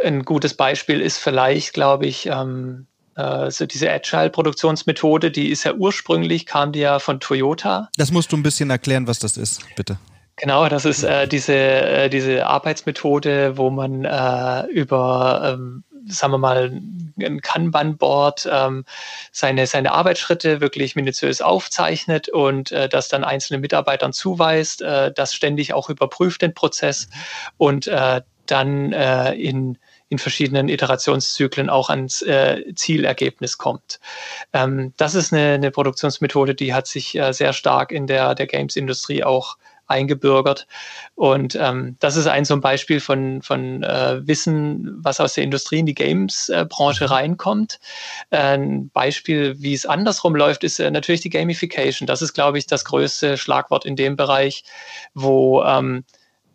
ein gutes Beispiel ist vielleicht, glaube ich, ähm, äh, so diese Agile-Produktionsmethode, die ist ja ursprünglich, kam die ja von Toyota.
Das musst du ein bisschen erklären, was das ist, bitte.
Genau, das ist äh, diese, äh, diese Arbeitsmethode, wo man äh, über, ähm, sagen wir mal, ein Kanban-Board ähm, seine, seine Arbeitsschritte wirklich minutiös aufzeichnet und äh, das dann einzelnen Mitarbeitern zuweist, äh, das ständig auch überprüft, den Prozess und äh, dann äh, in in verschiedenen Iterationszyklen auch ans äh, Zielergebnis kommt. Ähm, das ist eine, eine Produktionsmethode, die hat sich äh, sehr stark in der, der Games-Industrie auch eingebürgert. Und ähm, das ist ein so ein Beispiel von, von äh, Wissen, was aus der Industrie in die Games-Branche mhm. reinkommt. Ein Beispiel, wie es andersrum läuft, ist äh, natürlich die Gamification. Das ist, glaube ich, das größte Schlagwort in dem Bereich, wo ähm,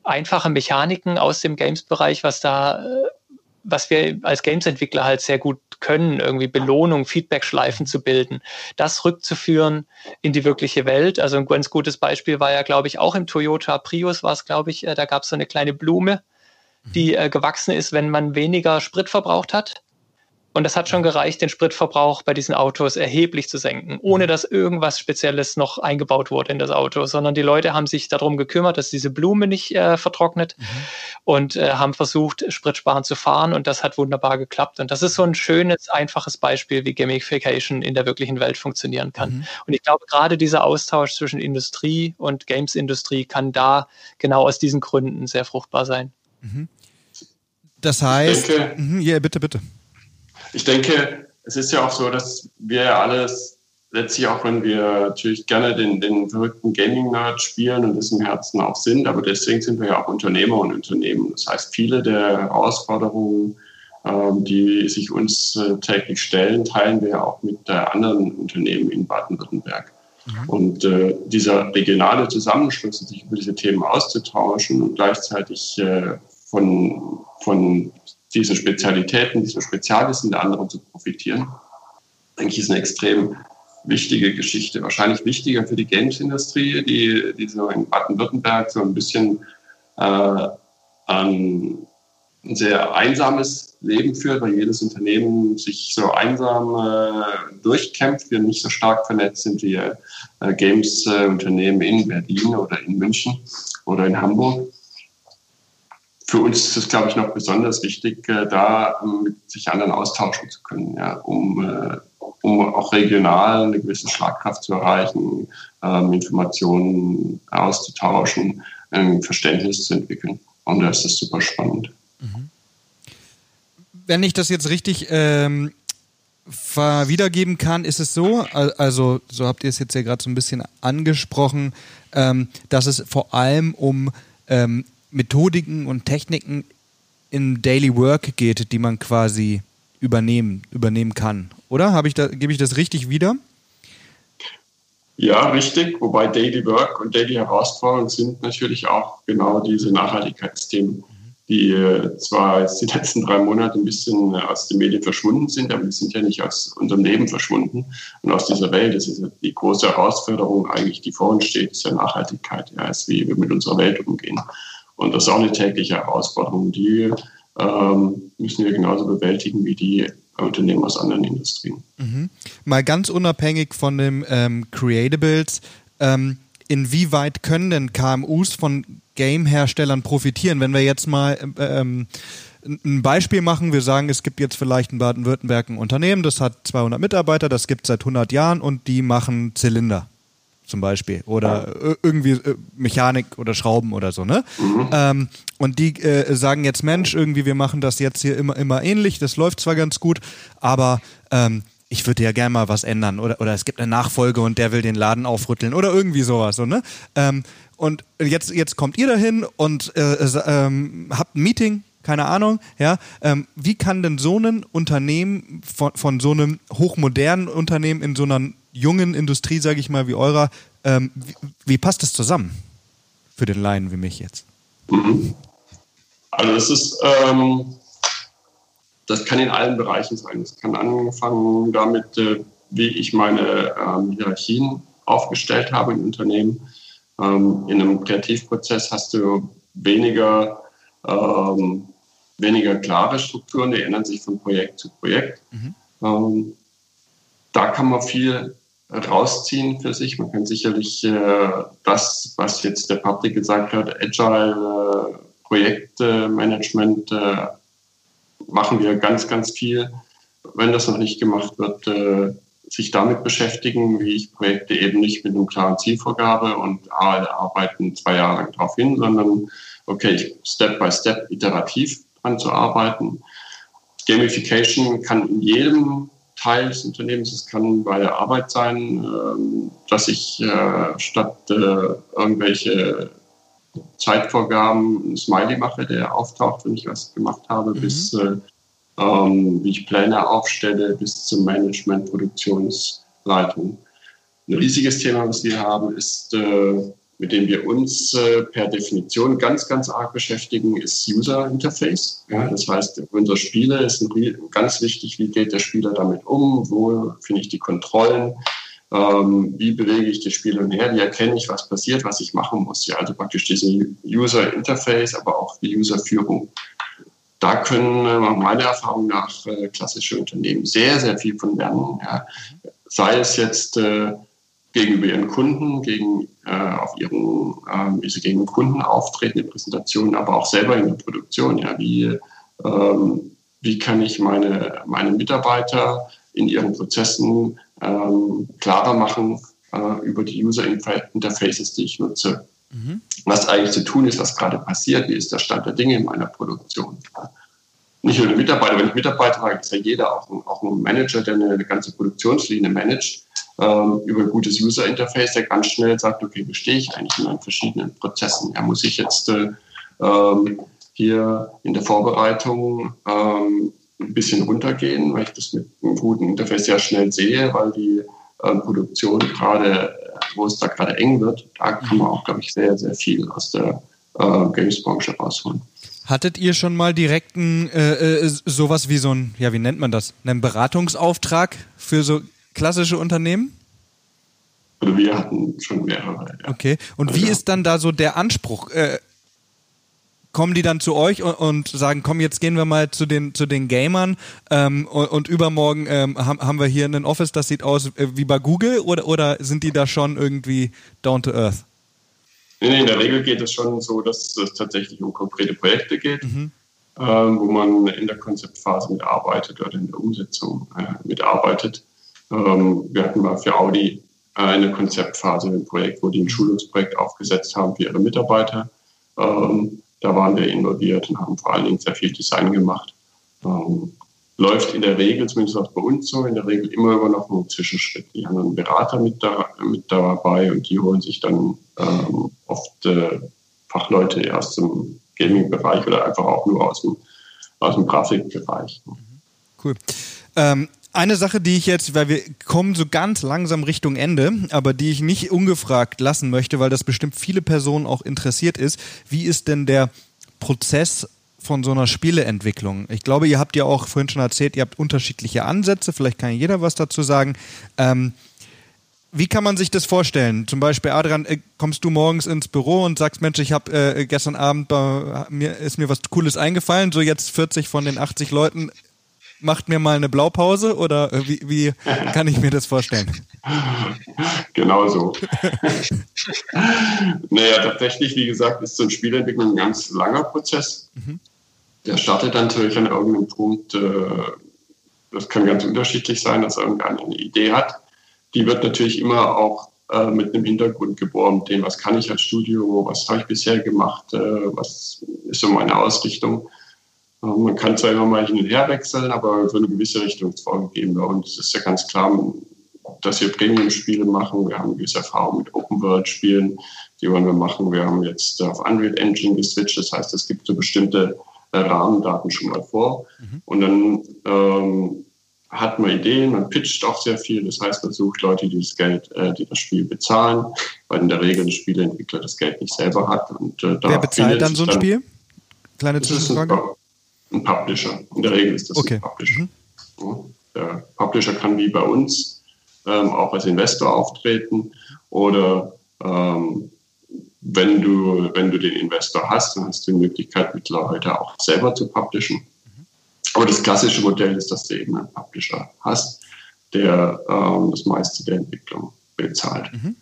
einfache Mechaniken aus dem Games-Bereich, was da äh, was wir als Games-Entwickler halt sehr gut können, irgendwie Belohnung, Feedback-Schleifen zu bilden, das rückzuführen in die wirkliche Welt. Also ein ganz gutes Beispiel war ja, glaube ich, auch im Toyota Prius war es, glaube ich, äh, da gab es so eine kleine Blume, die äh, gewachsen ist, wenn man weniger Sprit verbraucht hat. Und das hat schon gereicht, den Spritverbrauch bei diesen Autos erheblich zu senken, ohne dass irgendwas Spezielles noch eingebaut wurde in das Auto, sondern die Leute haben sich darum gekümmert, dass diese Blume nicht äh, vertrocknet mhm. und äh, haben versucht, spritsparend zu fahren und das hat wunderbar geklappt. Und das ist so ein schönes, einfaches Beispiel, wie Gamification in der wirklichen Welt funktionieren kann. Mhm. Und ich glaube, gerade dieser Austausch zwischen Industrie und Games-Industrie kann da genau aus diesen Gründen sehr fruchtbar sein. Mhm.
Das heißt, denke, mh, ja, bitte, bitte
ich denke, es ist ja auch so, dass wir ja alles, letztlich auch wenn wir natürlich gerne den, den verrückten Gaming-Nerd spielen und das im Herzen auch sind, aber deswegen sind wir ja auch Unternehmer und Unternehmen. Das heißt, viele der Herausforderungen, ähm, die sich uns äh, täglich stellen, teilen wir ja auch mit anderen Unternehmen in Baden-Württemberg. Mhm. Und äh, dieser regionale Zusammenschluss, sich über diese Themen auszutauschen und gleichzeitig äh, von, von diesen Spezialitäten, diesen Spezialwissen der anderen zu profitieren, denke ich, ist eine extrem wichtige Geschichte. Wahrscheinlich wichtiger für die Games-Industrie, die, die so in Baden-Württemberg so ein bisschen äh, ein sehr einsames Leben führt, weil jedes Unternehmen sich so einsam äh, durchkämpft, wir nicht so stark vernetzt sind wie äh, Games-Unternehmen in Berlin oder in München oder in Hamburg für uns ist es, glaube ich, noch besonders wichtig, äh, da mit sich anderen austauschen zu können, ja, um, äh, um auch regional eine gewisse Schlagkraft zu erreichen, ähm, Informationen auszutauschen, ein Verständnis zu entwickeln. Und da ist das super spannend. Mhm.
Wenn ich das jetzt richtig ähm, wiedergeben kann, ist es so, also so habt ihr es jetzt ja gerade so ein bisschen angesprochen, ähm, dass es vor allem um ähm, Methodiken und Techniken im Daily Work geht, die man quasi übernehmen, übernehmen kann. Oder? Habe ich da, gebe ich das richtig wieder?
Ja, richtig. Wobei Daily Work und Daily Herausforderungen sind natürlich auch genau diese Nachhaltigkeitsthemen, die äh, zwar jetzt die letzten drei Monate ein bisschen aus den Medien verschwunden sind, aber die sind ja nicht aus unserem Leben verschwunden und aus dieser Welt. Das ist ja die große Herausforderung eigentlich, die vor uns steht, ist ja Nachhaltigkeit. Ja, ist, wie wir mit unserer Welt umgehen. Und das ist auch eine tägliche Herausforderung. Die ähm, müssen wir genauso bewältigen wie die Unternehmen aus anderen Industrien.
Mhm. Mal ganz unabhängig von dem ähm, Creatables, ähm, inwieweit können denn KMUs von Game-Herstellern profitieren? Wenn wir jetzt mal ähm, ein Beispiel machen, wir sagen, es gibt jetzt vielleicht in Baden-Württemberg ein Unternehmen, das hat 200 Mitarbeiter, das gibt es seit 100 Jahren und die machen Zylinder. Zum Beispiel oder irgendwie äh, Mechanik oder Schrauben oder so, ne? Mhm. Ähm, und die äh, sagen jetzt, Mensch, irgendwie wir machen das jetzt hier immer, immer ähnlich, das läuft zwar ganz gut, aber ähm, ich würde ja gerne mal was ändern oder, oder es gibt eine Nachfolge und der will den Laden aufrütteln oder irgendwie sowas, so, ne? Ähm, und jetzt, jetzt kommt ihr dahin und äh, ähm, habt ein Meeting, keine Ahnung, ja. Ähm, wie kann denn so ein Unternehmen von, von so einem hochmodernen Unternehmen in so einer jungen Industrie, sage ich mal, wie eurer, ähm, wie, wie, passt das zusammen für den Laien wie mich jetzt?
Mhm. Also es ist, ähm, das kann in allen Bereichen sein. Es kann angefangen damit, äh, wie ich meine ähm, Hierarchien aufgestellt habe im Unternehmen. Ähm, in einem Kreativprozess hast du weniger, ähm, weniger klare Strukturen, die ändern sich von Projekt zu Projekt. Mhm. Ähm, da kann man viel rausziehen für sich. Man kann sicherlich äh, das, was jetzt der Patrick gesagt hat, Agile äh, Projektmanagement äh, machen wir ganz, ganz viel. Wenn das noch nicht gemacht wird, äh, sich damit beschäftigen, wie ich Projekte eben nicht mit einem klaren Zielvorgabe und alle arbeiten zwei Jahre lang darauf hin, sondern okay, Step by Step iterativ dran zu arbeiten. Gamification kann in jedem Teil des Unternehmens, es kann bei der Arbeit sein, ähm, dass ich äh, statt äh, irgendwelche Zeitvorgaben ein Smiley mache, der auftaucht, wenn ich was gemacht habe, mhm. bis äh, ähm, wie ich Pläne aufstelle, bis zum Management, Produktionsleitung. Ein riesiges Thema, was wir haben, ist, mit dem wir uns äh, per Definition ganz, ganz arg beschäftigen, ist User Interface. Ja, das heißt, unsere Spiele ist ganz wichtig, wie geht der Spieler damit um, wo finde ich die Kontrollen, ähm, wie bewege ich die Spiele her, wie erkenne ich, was passiert, was ich machen muss. Ja, also praktisch diese User Interface, aber auch die User Führung. Da können äh, meiner Erfahrung nach äh, klassische Unternehmen sehr, sehr viel von lernen. Ja. Sei es jetzt äh, gegenüber ihren Kunden, gegen, äh, auf ihren, äh, wie sie gegen Kunden auftreten in Präsentationen, aber auch selber in der Produktion. Ja, wie, ähm, wie kann ich meine, meine Mitarbeiter in ihren Prozessen ähm, klarer machen äh, über die User Interfaces, die ich nutze. Mhm. Was eigentlich zu tun ist, was gerade passiert, wie ist der Stand der Dinge in meiner Produktion. Nicht nur der Mitarbeiter, wenn ich Mitarbeiter habe, ist ja jeder, auch ein, auch ein Manager, der eine ganze Produktionslinie managt, ähm, über ein gutes User Interface, der ganz schnell sagt, okay, wie stehe ich eigentlich in meinen verschiedenen Prozessen? Ja, muss ich jetzt äh, ähm, hier in der Vorbereitung ähm, ein bisschen runtergehen, weil ich das mit einem guten Interface ja schnell sehe, weil die äh, Produktion gerade, wo es da gerade eng wird, da kann man auch, glaube ich, sehr, sehr viel aus der äh, Games-Branche rausholen.
Hattet ihr schon mal direkten äh, äh, sowas wie so ein, ja, wie nennt man das, einen Beratungsauftrag für so klassische Unternehmen?
Also wir hatten schon mehrere.
Ja. Okay. Und also wie ist dann da so der Anspruch? Äh, kommen die dann zu euch und, und, sagen, komm, jetzt gehen wir mal zu den, zu den Gamern ähm, und, und, übermorgen ähm, haben, haben wir hier ein Office, das sieht aus äh, wie bei Google oder, oder sind die da schon irgendwie down to earth?
Nee, nee, in der Regel geht es schon so, dass es tatsächlich um konkrete Projekte geht, mhm. ähm, wo man in der Konzeptphase mitarbeitet oder in der Umsetzung äh, mitarbeitet. Ähm, wir hatten mal für Audi äh, eine Konzeptphase, ein Projekt, wo die ein Schulungsprojekt aufgesetzt haben für ihre Mitarbeiter. Ähm, da waren wir involviert und haben vor allen Dingen sehr viel Design gemacht. Ähm, läuft in der Regel, zumindest auch bei uns so, in der Regel immer über noch einen Zwischenschritt. Die haben einen Berater mit, da, mit dabei und die holen sich dann ähm, oft äh, Fachleute aus dem Gaming-Bereich oder einfach auch nur aus dem, aus dem Grafikbereich.
Cool. Ähm, eine Sache, die ich jetzt, weil wir kommen so ganz langsam Richtung Ende, aber die ich nicht ungefragt lassen möchte, weil das bestimmt viele Personen auch interessiert ist, wie ist denn der Prozess von so einer Spieleentwicklung? Ich glaube, ihr habt ja auch vorhin schon erzählt, ihr habt unterschiedliche Ansätze, vielleicht kann jeder was dazu sagen. Ähm, wie kann man sich das vorstellen? Zum Beispiel, Adrian, äh, kommst du morgens ins Büro und sagst, Mensch, ich habe äh, gestern Abend bei, mir ist mir was Cooles eingefallen, so jetzt 40 von den 80 Leuten macht mir mal eine Blaupause oder äh, wie, wie kann ich mir das vorstellen?
Genau so. naja, tatsächlich, wie gesagt, ist so eine Spielentwicklung ein ganz langer Prozess. Mhm. Der startet natürlich an irgendeinem Punkt, äh, das kann ganz unterschiedlich sein, dass irgendeiner eine Idee hat. Die wird natürlich immer auch äh, mit einem Hintergrund geboren, den, was kann ich als Studio, was habe ich bisher gemacht, was ist so meine Ausrichtung. Äh, man kann zwar immer mal hin und her wechseln, aber so eine gewisse Richtung ist vorgegeben. Und es ist ja ganz klar, dass wir Premium-Spiele machen. Wir haben gewisse Erfahrung mit Open-World-Spielen, die wollen wir machen. Wir haben jetzt auf Unreal Engine geswitcht, das heißt, es gibt so bestimmte äh, Rahmendaten schon mal vor. Mhm. Und dann ähm, hat man Ideen, man pitcht auch sehr viel. Das heißt, man sucht Leute, die das Geld, äh, die das Spiel bezahlen, weil in der Regel der Spieleentwickler das Geld nicht selber hat. Und,
äh, Wer bezahlt dann so ein dann, Spiel? Kleine Zwischenfrage.
Ein, Publisher. In der Regel ist das okay. ein Publisher. Mhm. Der Publisher kann wie bei uns ähm, auch als Investor auftreten oder ähm, wenn du, wenn du den Investor hast, dann hast du die Möglichkeit, mittlerweile auch selber zu publishen. Aber das klassische Modell ist, dass du eben einen Publisher hast, der ähm, das meiste der Entwicklung bezahlt. Mhm.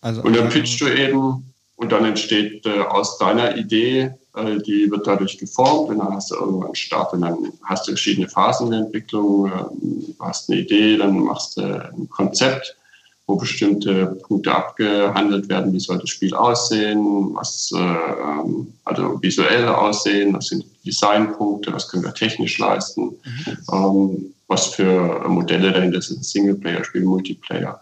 Also, und dann pitchst du eben und dann entsteht äh, aus deiner Idee, äh, die wird dadurch geformt. Und dann hast du irgendwann einen Start und dann hast du verschiedene Phasen der Entwicklung. Äh, du hast eine Idee, dann machst du ein Konzept wo bestimmte Punkte abgehandelt werden, wie soll das Spiel aussehen, was äh, also visuell aussehen, was sind Designpunkte, was können wir technisch leisten, mhm. ähm, was für Modelle dahinter sind, Singleplayer-Spiel, Multiplayer.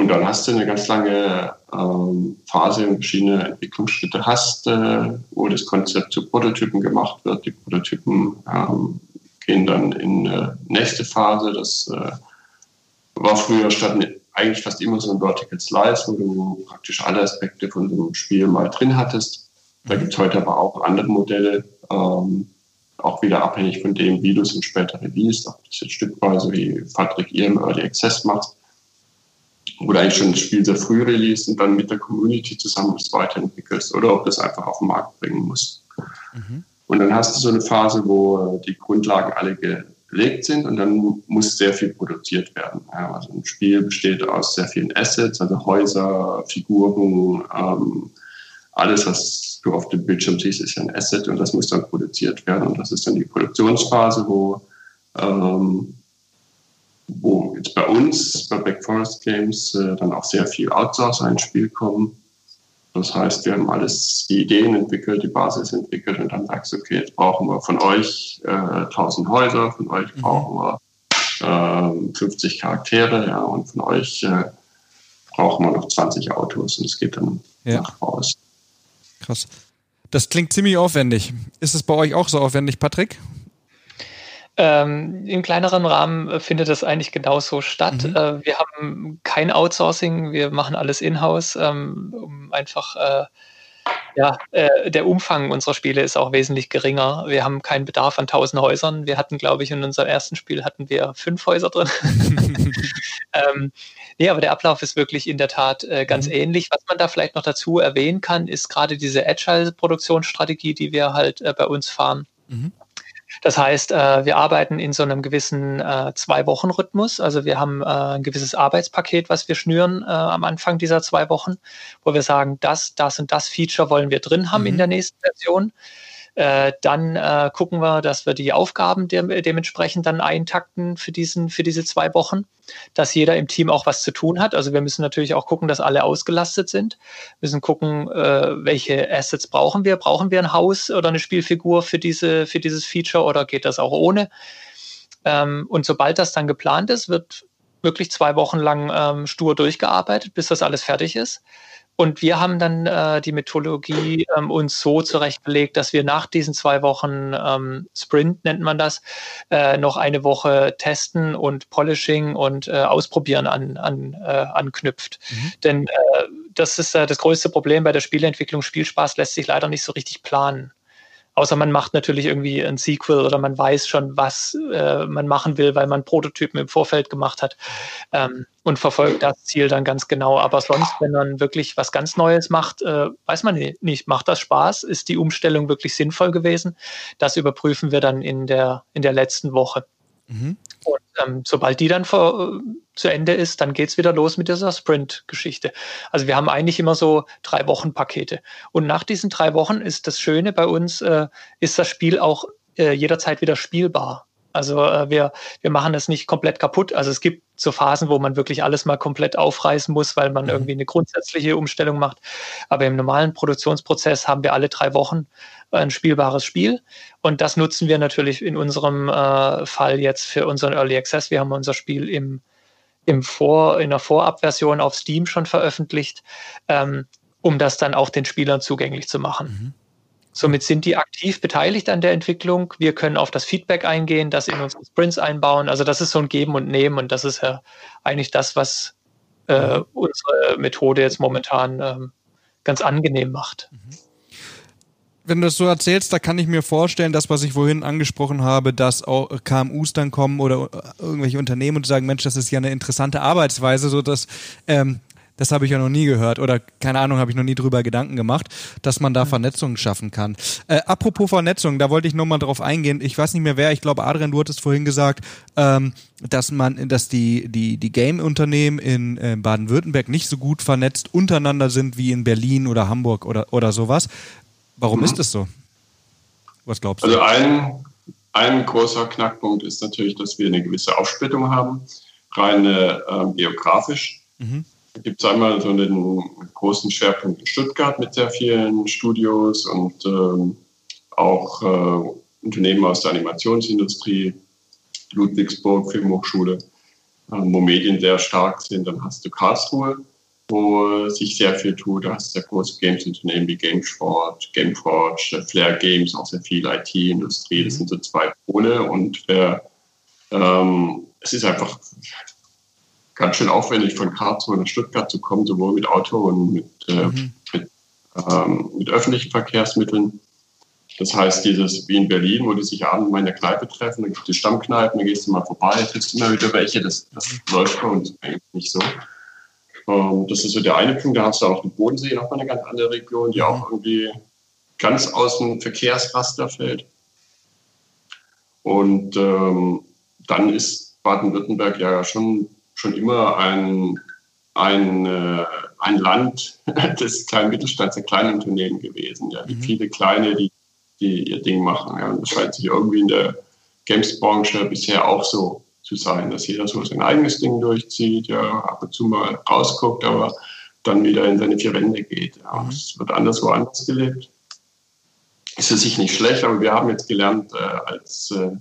Und dann hast du eine ganz lange ähm, Phase und verschiedene Entwicklungsschritte hast, äh, wo das Konzept zu Prototypen gemacht wird. Die Prototypen ähm, gehen dann in äh, nächste Phase. Das äh, war früher statt eigentlich fast immer so ein Vertical Slice, wo du praktisch alle Aspekte von so einem Spiel mal drin hattest. Da gibt es heute aber auch andere Modelle, ähm, auch wieder abhängig von dem, wie du es dann später release, ob das jetzt stückweise wie Patrick ihr im Early Access macht, oder eigentlich schon das Spiel sehr früh release und dann mit der Community zusammen das weiterentwickelst oder ob das einfach auf den Markt bringen muss. Mhm. Und dann hast du so eine Phase, wo die Grundlagen alle belegt sind und dann muss sehr viel produziert werden. Ja, also ein Spiel besteht aus sehr vielen Assets, also Häuser, Figuren, ähm, alles, was du auf dem Bildschirm siehst, ist ja ein Asset und das muss dann produziert werden. Und das ist dann die Produktionsphase, wo, ähm, wo jetzt bei uns, bei Black Forest Games, äh, dann auch sehr viel Outsourcer ins Spiel kommen. Das heißt, wir haben alles, die Ideen entwickelt, die Basis entwickelt und dann sagst du, okay, jetzt brauchen wir von euch äh, 1000 Häuser, von euch mhm. brauchen wir äh, 50 Charaktere, ja, und von euch äh, brauchen wir noch 20 Autos und es geht dann ja. nach raus.
Krass. Das klingt ziemlich aufwendig. Ist es bei euch auch so aufwendig, Patrick?
Ähm, Im kleineren Rahmen äh, findet das eigentlich genauso statt. Mhm. Äh, wir haben kein Outsourcing, wir machen alles in-house, ähm, um einfach äh, ja, äh, der Umfang unserer Spiele ist auch wesentlich geringer. Wir haben keinen Bedarf an tausend Häusern. Wir hatten, glaube ich, in unserem ersten Spiel hatten wir fünf Häuser drin. ähm, nee, aber der Ablauf ist wirklich in der Tat äh, ganz mhm. ähnlich. Was man da vielleicht noch dazu erwähnen kann, ist gerade diese Agile-Produktionsstrategie, die wir halt äh, bei uns fahren. Mhm. Das heißt, äh, wir arbeiten in so einem gewissen äh, Zwei-Wochen-Rhythmus. Also wir haben äh, ein gewisses Arbeitspaket, was wir schnüren am Anfang dieser zwei Wochen, wo wir sagen, das, das und das Feature wollen wir drin haben mhm. in der nächsten Version. Äh, dann äh, gucken wir, dass wir die Aufgaben de dementsprechend dann eintakten für, diesen, für diese zwei Wochen, dass jeder im Team auch was zu tun hat. Also wir müssen natürlich auch gucken, dass alle ausgelastet sind. Wir müssen gucken, äh, welche Assets brauchen wir. Brauchen wir ein Haus oder eine Spielfigur für, diese, für dieses Feature oder geht das auch ohne? Ähm, und sobald das dann geplant ist, wird wirklich zwei Wochen lang ähm, stur durchgearbeitet, bis das alles fertig ist. Und wir haben dann äh, die Methodologie ähm, uns so zurechtgelegt, dass wir nach diesen zwei Wochen ähm, Sprint nennt man das, äh, noch eine Woche testen und Polishing und äh, Ausprobieren an, an, äh, anknüpft. Mhm. Denn äh, das ist äh, das größte Problem bei der Spielentwicklung. Spielspaß lässt sich leider nicht so richtig planen. Außer man macht natürlich irgendwie ein Sequel oder man weiß schon, was äh, man machen will, weil man Prototypen im Vorfeld gemacht hat ähm, und verfolgt das Ziel dann ganz genau. Aber sonst, wenn man wirklich was ganz Neues macht, äh, weiß man nicht, macht das Spaß? Ist die Umstellung wirklich sinnvoll gewesen? Das überprüfen wir dann in der, in der letzten Woche. Mhm. Und ähm, sobald die dann vor, zu Ende ist, dann geht es wieder los mit dieser Sprint-Geschichte. Also wir haben eigentlich immer so drei Wochen Pakete. Und nach diesen drei Wochen ist das Schöne bei uns, äh, ist das Spiel auch äh, jederzeit wieder spielbar. Also äh, wir, wir machen es nicht komplett kaputt. Also es gibt so Phasen, wo man wirklich alles mal komplett aufreißen muss, weil man mhm. irgendwie eine grundsätzliche Umstellung macht. Aber im normalen Produktionsprozess haben wir alle drei Wochen ein spielbares Spiel. Und das nutzen wir natürlich in unserem äh, Fall jetzt für unseren Early Access. Wir haben unser Spiel im, im Vor, in der Vorabversion auf Steam schon veröffentlicht, ähm, um das dann auch den Spielern zugänglich zu machen. Mhm. Somit sind die aktiv beteiligt an der Entwicklung. Wir können auf das Feedback eingehen, das in unsere Sprints einbauen. Also das ist so ein Geben und Nehmen und das ist ja eigentlich das, was äh, unsere Methode jetzt momentan ähm, ganz angenehm macht.
Wenn du das so erzählst, da kann ich mir vorstellen, das, was ich vorhin angesprochen habe, dass auch KMUs dann kommen oder irgendwelche Unternehmen und sagen, Mensch, das ist ja eine interessante Arbeitsweise, so dass ähm, das habe ich ja noch nie gehört oder keine Ahnung, habe ich noch nie drüber Gedanken gemacht, dass man da Vernetzungen schaffen kann. Äh, apropos Vernetzung, da wollte ich nochmal drauf eingehen. Ich weiß nicht mehr wer, ich glaube Adrian, du hattest vorhin gesagt, ähm, dass man, dass die, die, die Game-Unternehmen in äh, Baden-Württemberg nicht so gut vernetzt untereinander sind wie in Berlin oder Hamburg oder, oder sowas. Warum mhm. ist das so? Was glaubst du?
Also ein, ein großer Knackpunkt ist natürlich, dass wir eine gewisse Aufsplittung haben, rein äh, geografisch. Mhm gibt es einmal so einen großen Schwerpunkt in Stuttgart mit sehr vielen Studios und ähm, auch äh, Unternehmen aus der Animationsindustrie, Ludwigsburg, Filmhochschule, äh, wo Medien sehr stark sind. Dann hast du Karlsruhe, wo sich sehr viel tut. Da hast du sehr große Games-Unternehmen wie GameSport, Gameforge, Flair Games, auch sehr viel IT-Industrie. Das mhm. sind so zwei Pole und wer, ähm, es ist einfach ganz schön aufwendig, von Karlsruhe nach Stuttgart zu kommen, sowohl mit Auto und mit, äh, mhm. mit, ähm, mit, öffentlichen Verkehrsmitteln. Das heißt, dieses wie in Berlin, wo die sich abends mal in der Kneipe treffen, dann gibt es die Stammkneipen, dann gehst du mal vorbei, triffst immer wieder welche. Das, das läuft bei uns eigentlich nicht so. Ähm, das ist so der eine Punkt. Da hast du auch den Bodensee, nochmal eine ganz andere Region, die auch irgendwie ganz aus dem Verkehrsraster fällt. Und ähm, dann ist Baden-Württemberg ja schon schon immer ein, ein, äh, ein Land des kleinen Mittelstands, der kleinen Unternehmen gewesen. Ja. Mhm. Viele kleine, die, die ihr Ding machen. Ja. Und das scheint sich irgendwie in der Games-Branche bisher auch so zu sein, dass jeder so sein eigenes Ding durchzieht, ja, ab und zu mal rausguckt, aber dann wieder in seine vier Wände geht. Ja. Mhm. Es wird anders woanders gelebt. Ist für sich nicht schlecht, aber wir haben jetzt gelernt, äh, als äh,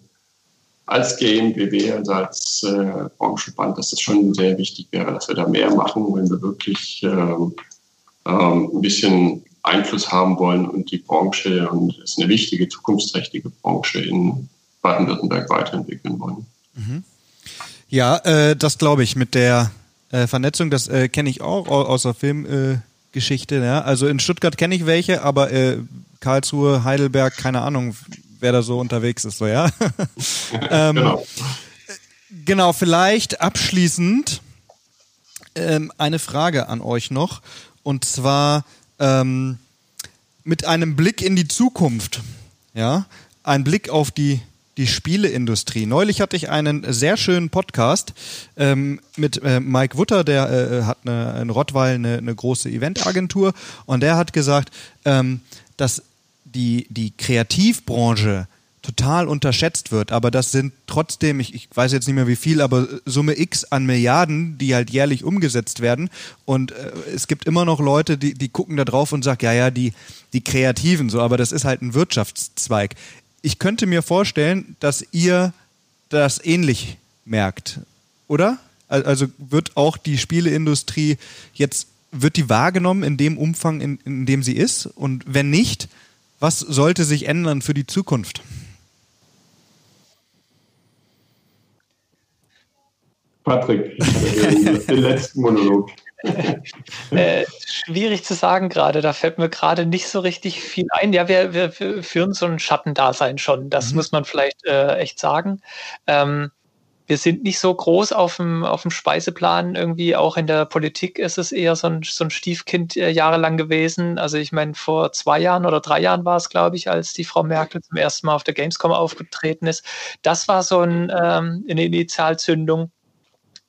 als GmbW, also als äh, Branchenband, dass es schon sehr wichtig wäre, dass wir da mehr machen, wenn wir wirklich ähm, ähm, ein bisschen Einfluss haben wollen und die Branche, und es ist eine wichtige, zukunftsträchtige Branche in Baden-Württemberg weiterentwickeln wollen. Mhm.
Ja, äh, das glaube ich mit der äh, Vernetzung, das äh, kenne ich auch aus der Filmgeschichte. ja? Also in Stuttgart kenne ich welche, aber äh, Karlsruhe, Heidelberg, keine Ahnung, wer da so unterwegs ist, so ja. ähm, genau. genau, vielleicht abschließend ähm, eine Frage an euch noch. Und zwar ähm, mit einem Blick in die Zukunft. Ja, ein Blick auf die die Spieleindustrie. Neulich hatte ich einen sehr schönen Podcast ähm, mit äh, Mike Wutter, der äh, hat eine, in Rottweil eine, eine große Eventagentur und der hat gesagt, ähm, dass die, die Kreativbranche total unterschätzt wird, aber das sind trotzdem, ich, ich weiß jetzt nicht mehr wie viel, aber Summe X an Milliarden, die halt jährlich umgesetzt werden. Und äh, es gibt immer noch Leute, die, die gucken da drauf und sagen, ja, ja, die, die Kreativen so, aber das ist halt ein Wirtschaftszweig. Ich könnte mir vorstellen, dass ihr das ähnlich merkt, oder? Also wird auch die Spieleindustrie jetzt, wird die wahrgenommen in dem Umfang, in, in dem sie ist? Und wenn nicht, was sollte sich ändern für die Zukunft?
Patrick, den letzten Monolog.
äh, schwierig zu sagen gerade, da fällt mir gerade nicht so richtig viel ein. Ja, wir, wir, wir führen so ein Schattendasein schon, das mhm. muss man vielleicht äh, echt sagen. Ähm, wir sind nicht so groß auf dem, auf dem Speiseplan irgendwie. Auch in der Politik ist es eher so ein, so ein Stiefkind äh, jahrelang gewesen. Also ich meine, vor zwei Jahren oder drei Jahren war es, glaube ich, als die Frau Merkel zum ersten Mal auf der Gamescom aufgetreten ist. Das war so ein, ähm, eine Initialzündung.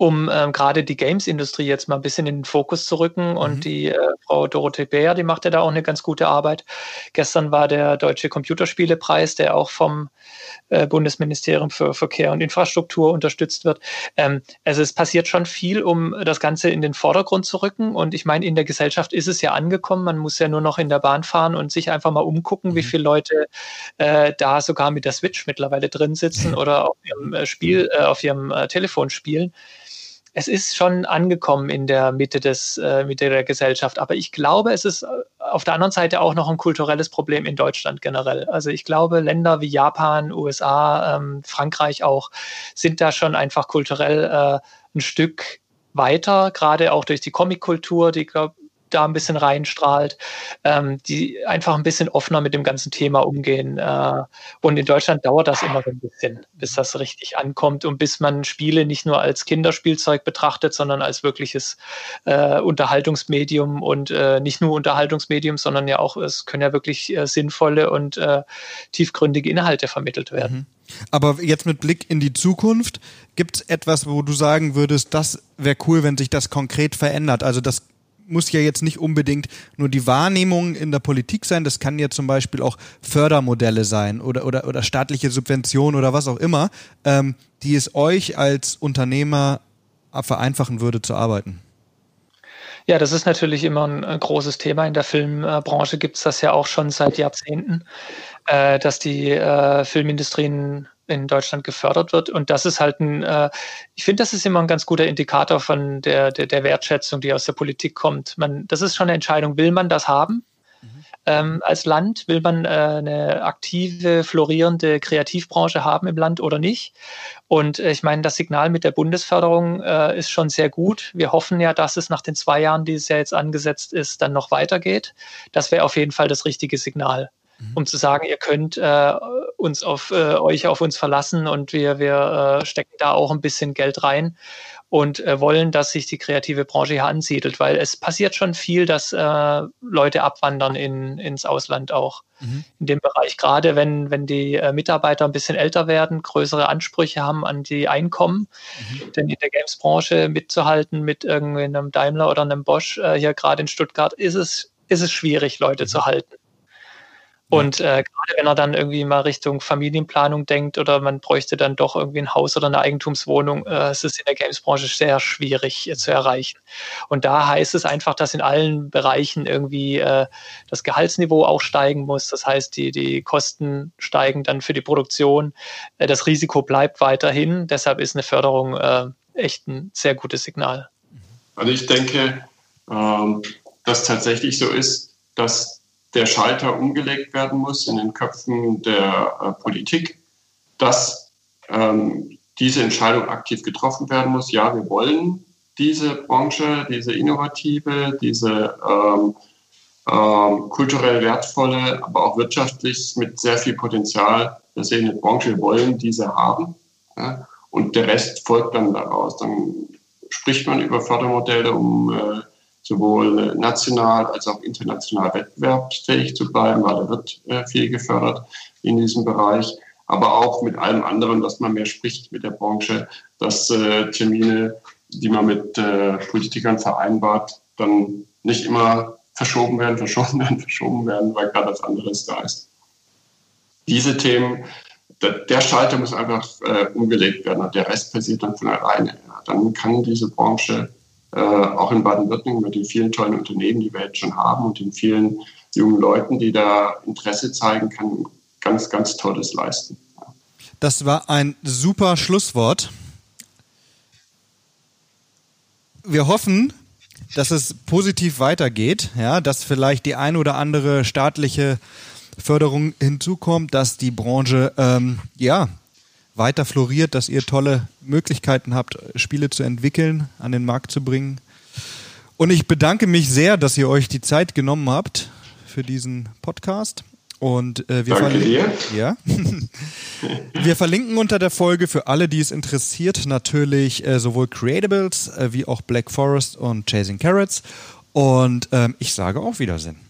Um ähm, gerade die Games-Industrie jetzt mal ein bisschen in den Fokus zu rücken. Und mhm. die äh, Frau Dorothee Bär, die macht ja da auch eine ganz gute Arbeit. Gestern war der Deutsche Computerspielepreis, der auch vom äh, Bundesministerium für Verkehr und Infrastruktur unterstützt wird. Ähm, also es passiert schon viel, um das Ganze in den Vordergrund zu rücken. Und ich meine, in der Gesellschaft ist es ja angekommen. Man muss ja nur noch in der Bahn fahren und sich einfach mal umgucken, mhm. wie viele Leute äh, da sogar mit der Switch mittlerweile drin sitzen oder auf ihrem äh, Spiel, äh, auf ihrem äh, Telefon spielen es ist schon angekommen in der Mitte des äh, Mitte der Gesellschaft, aber ich glaube, es ist äh, auf der anderen Seite auch noch ein kulturelles Problem in Deutschland generell. Also ich glaube, Länder wie Japan, USA, ähm, Frankreich auch sind da schon einfach kulturell äh, ein Stück weiter, gerade auch durch die Comic-Kultur, die glaube da ein bisschen reinstrahlt, ähm, die einfach ein bisschen offener mit dem ganzen Thema umgehen. Äh, und in Deutschland dauert das immer so ein bisschen, bis das richtig ankommt und bis man Spiele nicht nur als Kinderspielzeug betrachtet, sondern als wirkliches äh, Unterhaltungsmedium und äh, nicht nur Unterhaltungsmedium, sondern ja auch, es können ja wirklich äh, sinnvolle und äh, tiefgründige Inhalte vermittelt werden. Mhm.
Aber jetzt mit Blick in die Zukunft, gibt es etwas, wo du sagen würdest, das wäre cool, wenn sich das konkret verändert? Also das muss ja jetzt nicht unbedingt nur die Wahrnehmung in der Politik sein, das kann ja zum Beispiel auch Fördermodelle sein oder, oder, oder staatliche Subventionen oder was auch immer, ähm, die es euch als Unternehmer vereinfachen würde zu arbeiten.
Ja, das ist natürlich immer ein, großes Thema. In der Filmbranche gibt es das ja auch schon seit Jahrzehnten, äh, dass die äh, Filmindustrien in Deutschland gefördert wird. Und das ist halt ein, äh, ich finde, das ist immer ein ganz guter Indikator von der, der, der Wertschätzung, die aus der Politik kommt. Man, das ist schon eine Entscheidung, will man das haben? Mhm. Ähm, als Land will man äh, eine aktive, florierende Kreativbranche haben im Land oder nicht? Und äh, ich meine, das Signal mit der Bundesförderung äh, ist schon sehr gut. Wir hoffen ja, dass es nach den zwei Jahren, die es ja jetzt angesetzt ist, dann noch weitergeht. Das wäre auf jeden Fall das richtige Signal. Mhm. um zu sagen, ihr könnt äh, uns auf äh, euch auf uns verlassen und wir, wir äh, stecken da auch ein bisschen Geld rein und äh, wollen, dass sich die kreative Branche hier ansiedelt, weil es passiert schon viel, dass äh, Leute abwandern in, ins Ausland auch mhm. in dem Bereich. Gerade wenn, wenn die äh, Mitarbeiter ein bisschen älter werden, größere Ansprüche haben an die Einkommen. Mhm. Denn in der Games-Branche mitzuhalten mit irgendwie einem Daimler oder einem Bosch, äh, hier gerade in Stuttgart, ist es, ist es schwierig, Leute mhm. zu halten. Und äh, gerade wenn er dann irgendwie mal Richtung Familienplanung denkt oder man bräuchte dann doch irgendwie ein Haus oder eine Eigentumswohnung, äh, es ist in der Games-Branche sehr schwierig äh, zu erreichen. Und da heißt es einfach, dass in allen Bereichen irgendwie äh, das Gehaltsniveau auch steigen muss. Das heißt, die, die Kosten steigen dann für die Produktion. Äh, das Risiko bleibt weiterhin. Deshalb ist eine Förderung äh, echt ein sehr gutes Signal.
Also ich denke, ähm, dass tatsächlich so ist, dass der Schalter umgelegt werden muss in den Köpfen der äh, Politik, dass ähm, diese Entscheidung aktiv getroffen werden muss. Ja, wir wollen diese Branche, diese innovative, diese ähm, ähm, kulturell wertvolle, aber auch wirtschaftlich mit sehr viel Potenzial versehene Branche. Wir wollen diese haben. Ja? Und der Rest folgt dann daraus. Dann spricht man über Fördermodelle, um äh, sowohl national als auch international wettbewerbsfähig zu bleiben, weil da wird äh, viel gefördert in diesem Bereich. Aber auch mit allem anderen, dass man mehr spricht mit der Branche, dass äh, Termine, die man mit äh, Politikern vereinbart, dann nicht immer verschoben werden, verschoben werden, verschoben werden, weil gerade was anderes da ist. Diese Themen, der Schalter muss einfach äh, umgelegt werden und der Rest passiert dann von alleine. Dann kann diese Branche äh, auch in Baden-Württemberg mit den vielen tollen Unternehmen, die wir jetzt schon haben und den vielen jungen Leuten, die da Interesse zeigen, kann ganz, ganz Tolles leisten.
Das war ein super Schlusswort. Wir hoffen, dass es positiv weitergeht, ja, dass vielleicht die ein oder andere staatliche Förderung hinzukommt, dass die Branche ähm, ja weiter floriert, dass ihr tolle Möglichkeiten habt, Spiele zu entwickeln, an den Markt zu bringen. Und ich bedanke mich sehr, dass ihr euch die Zeit genommen habt für diesen Podcast. Und äh, wir, dir. Ja. wir verlinken unter der Folge für alle, die es interessiert, natürlich äh, sowohl Creatables äh, wie auch Black Forest und Chasing Carrots. Und ähm, ich sage auf Wiedersehen.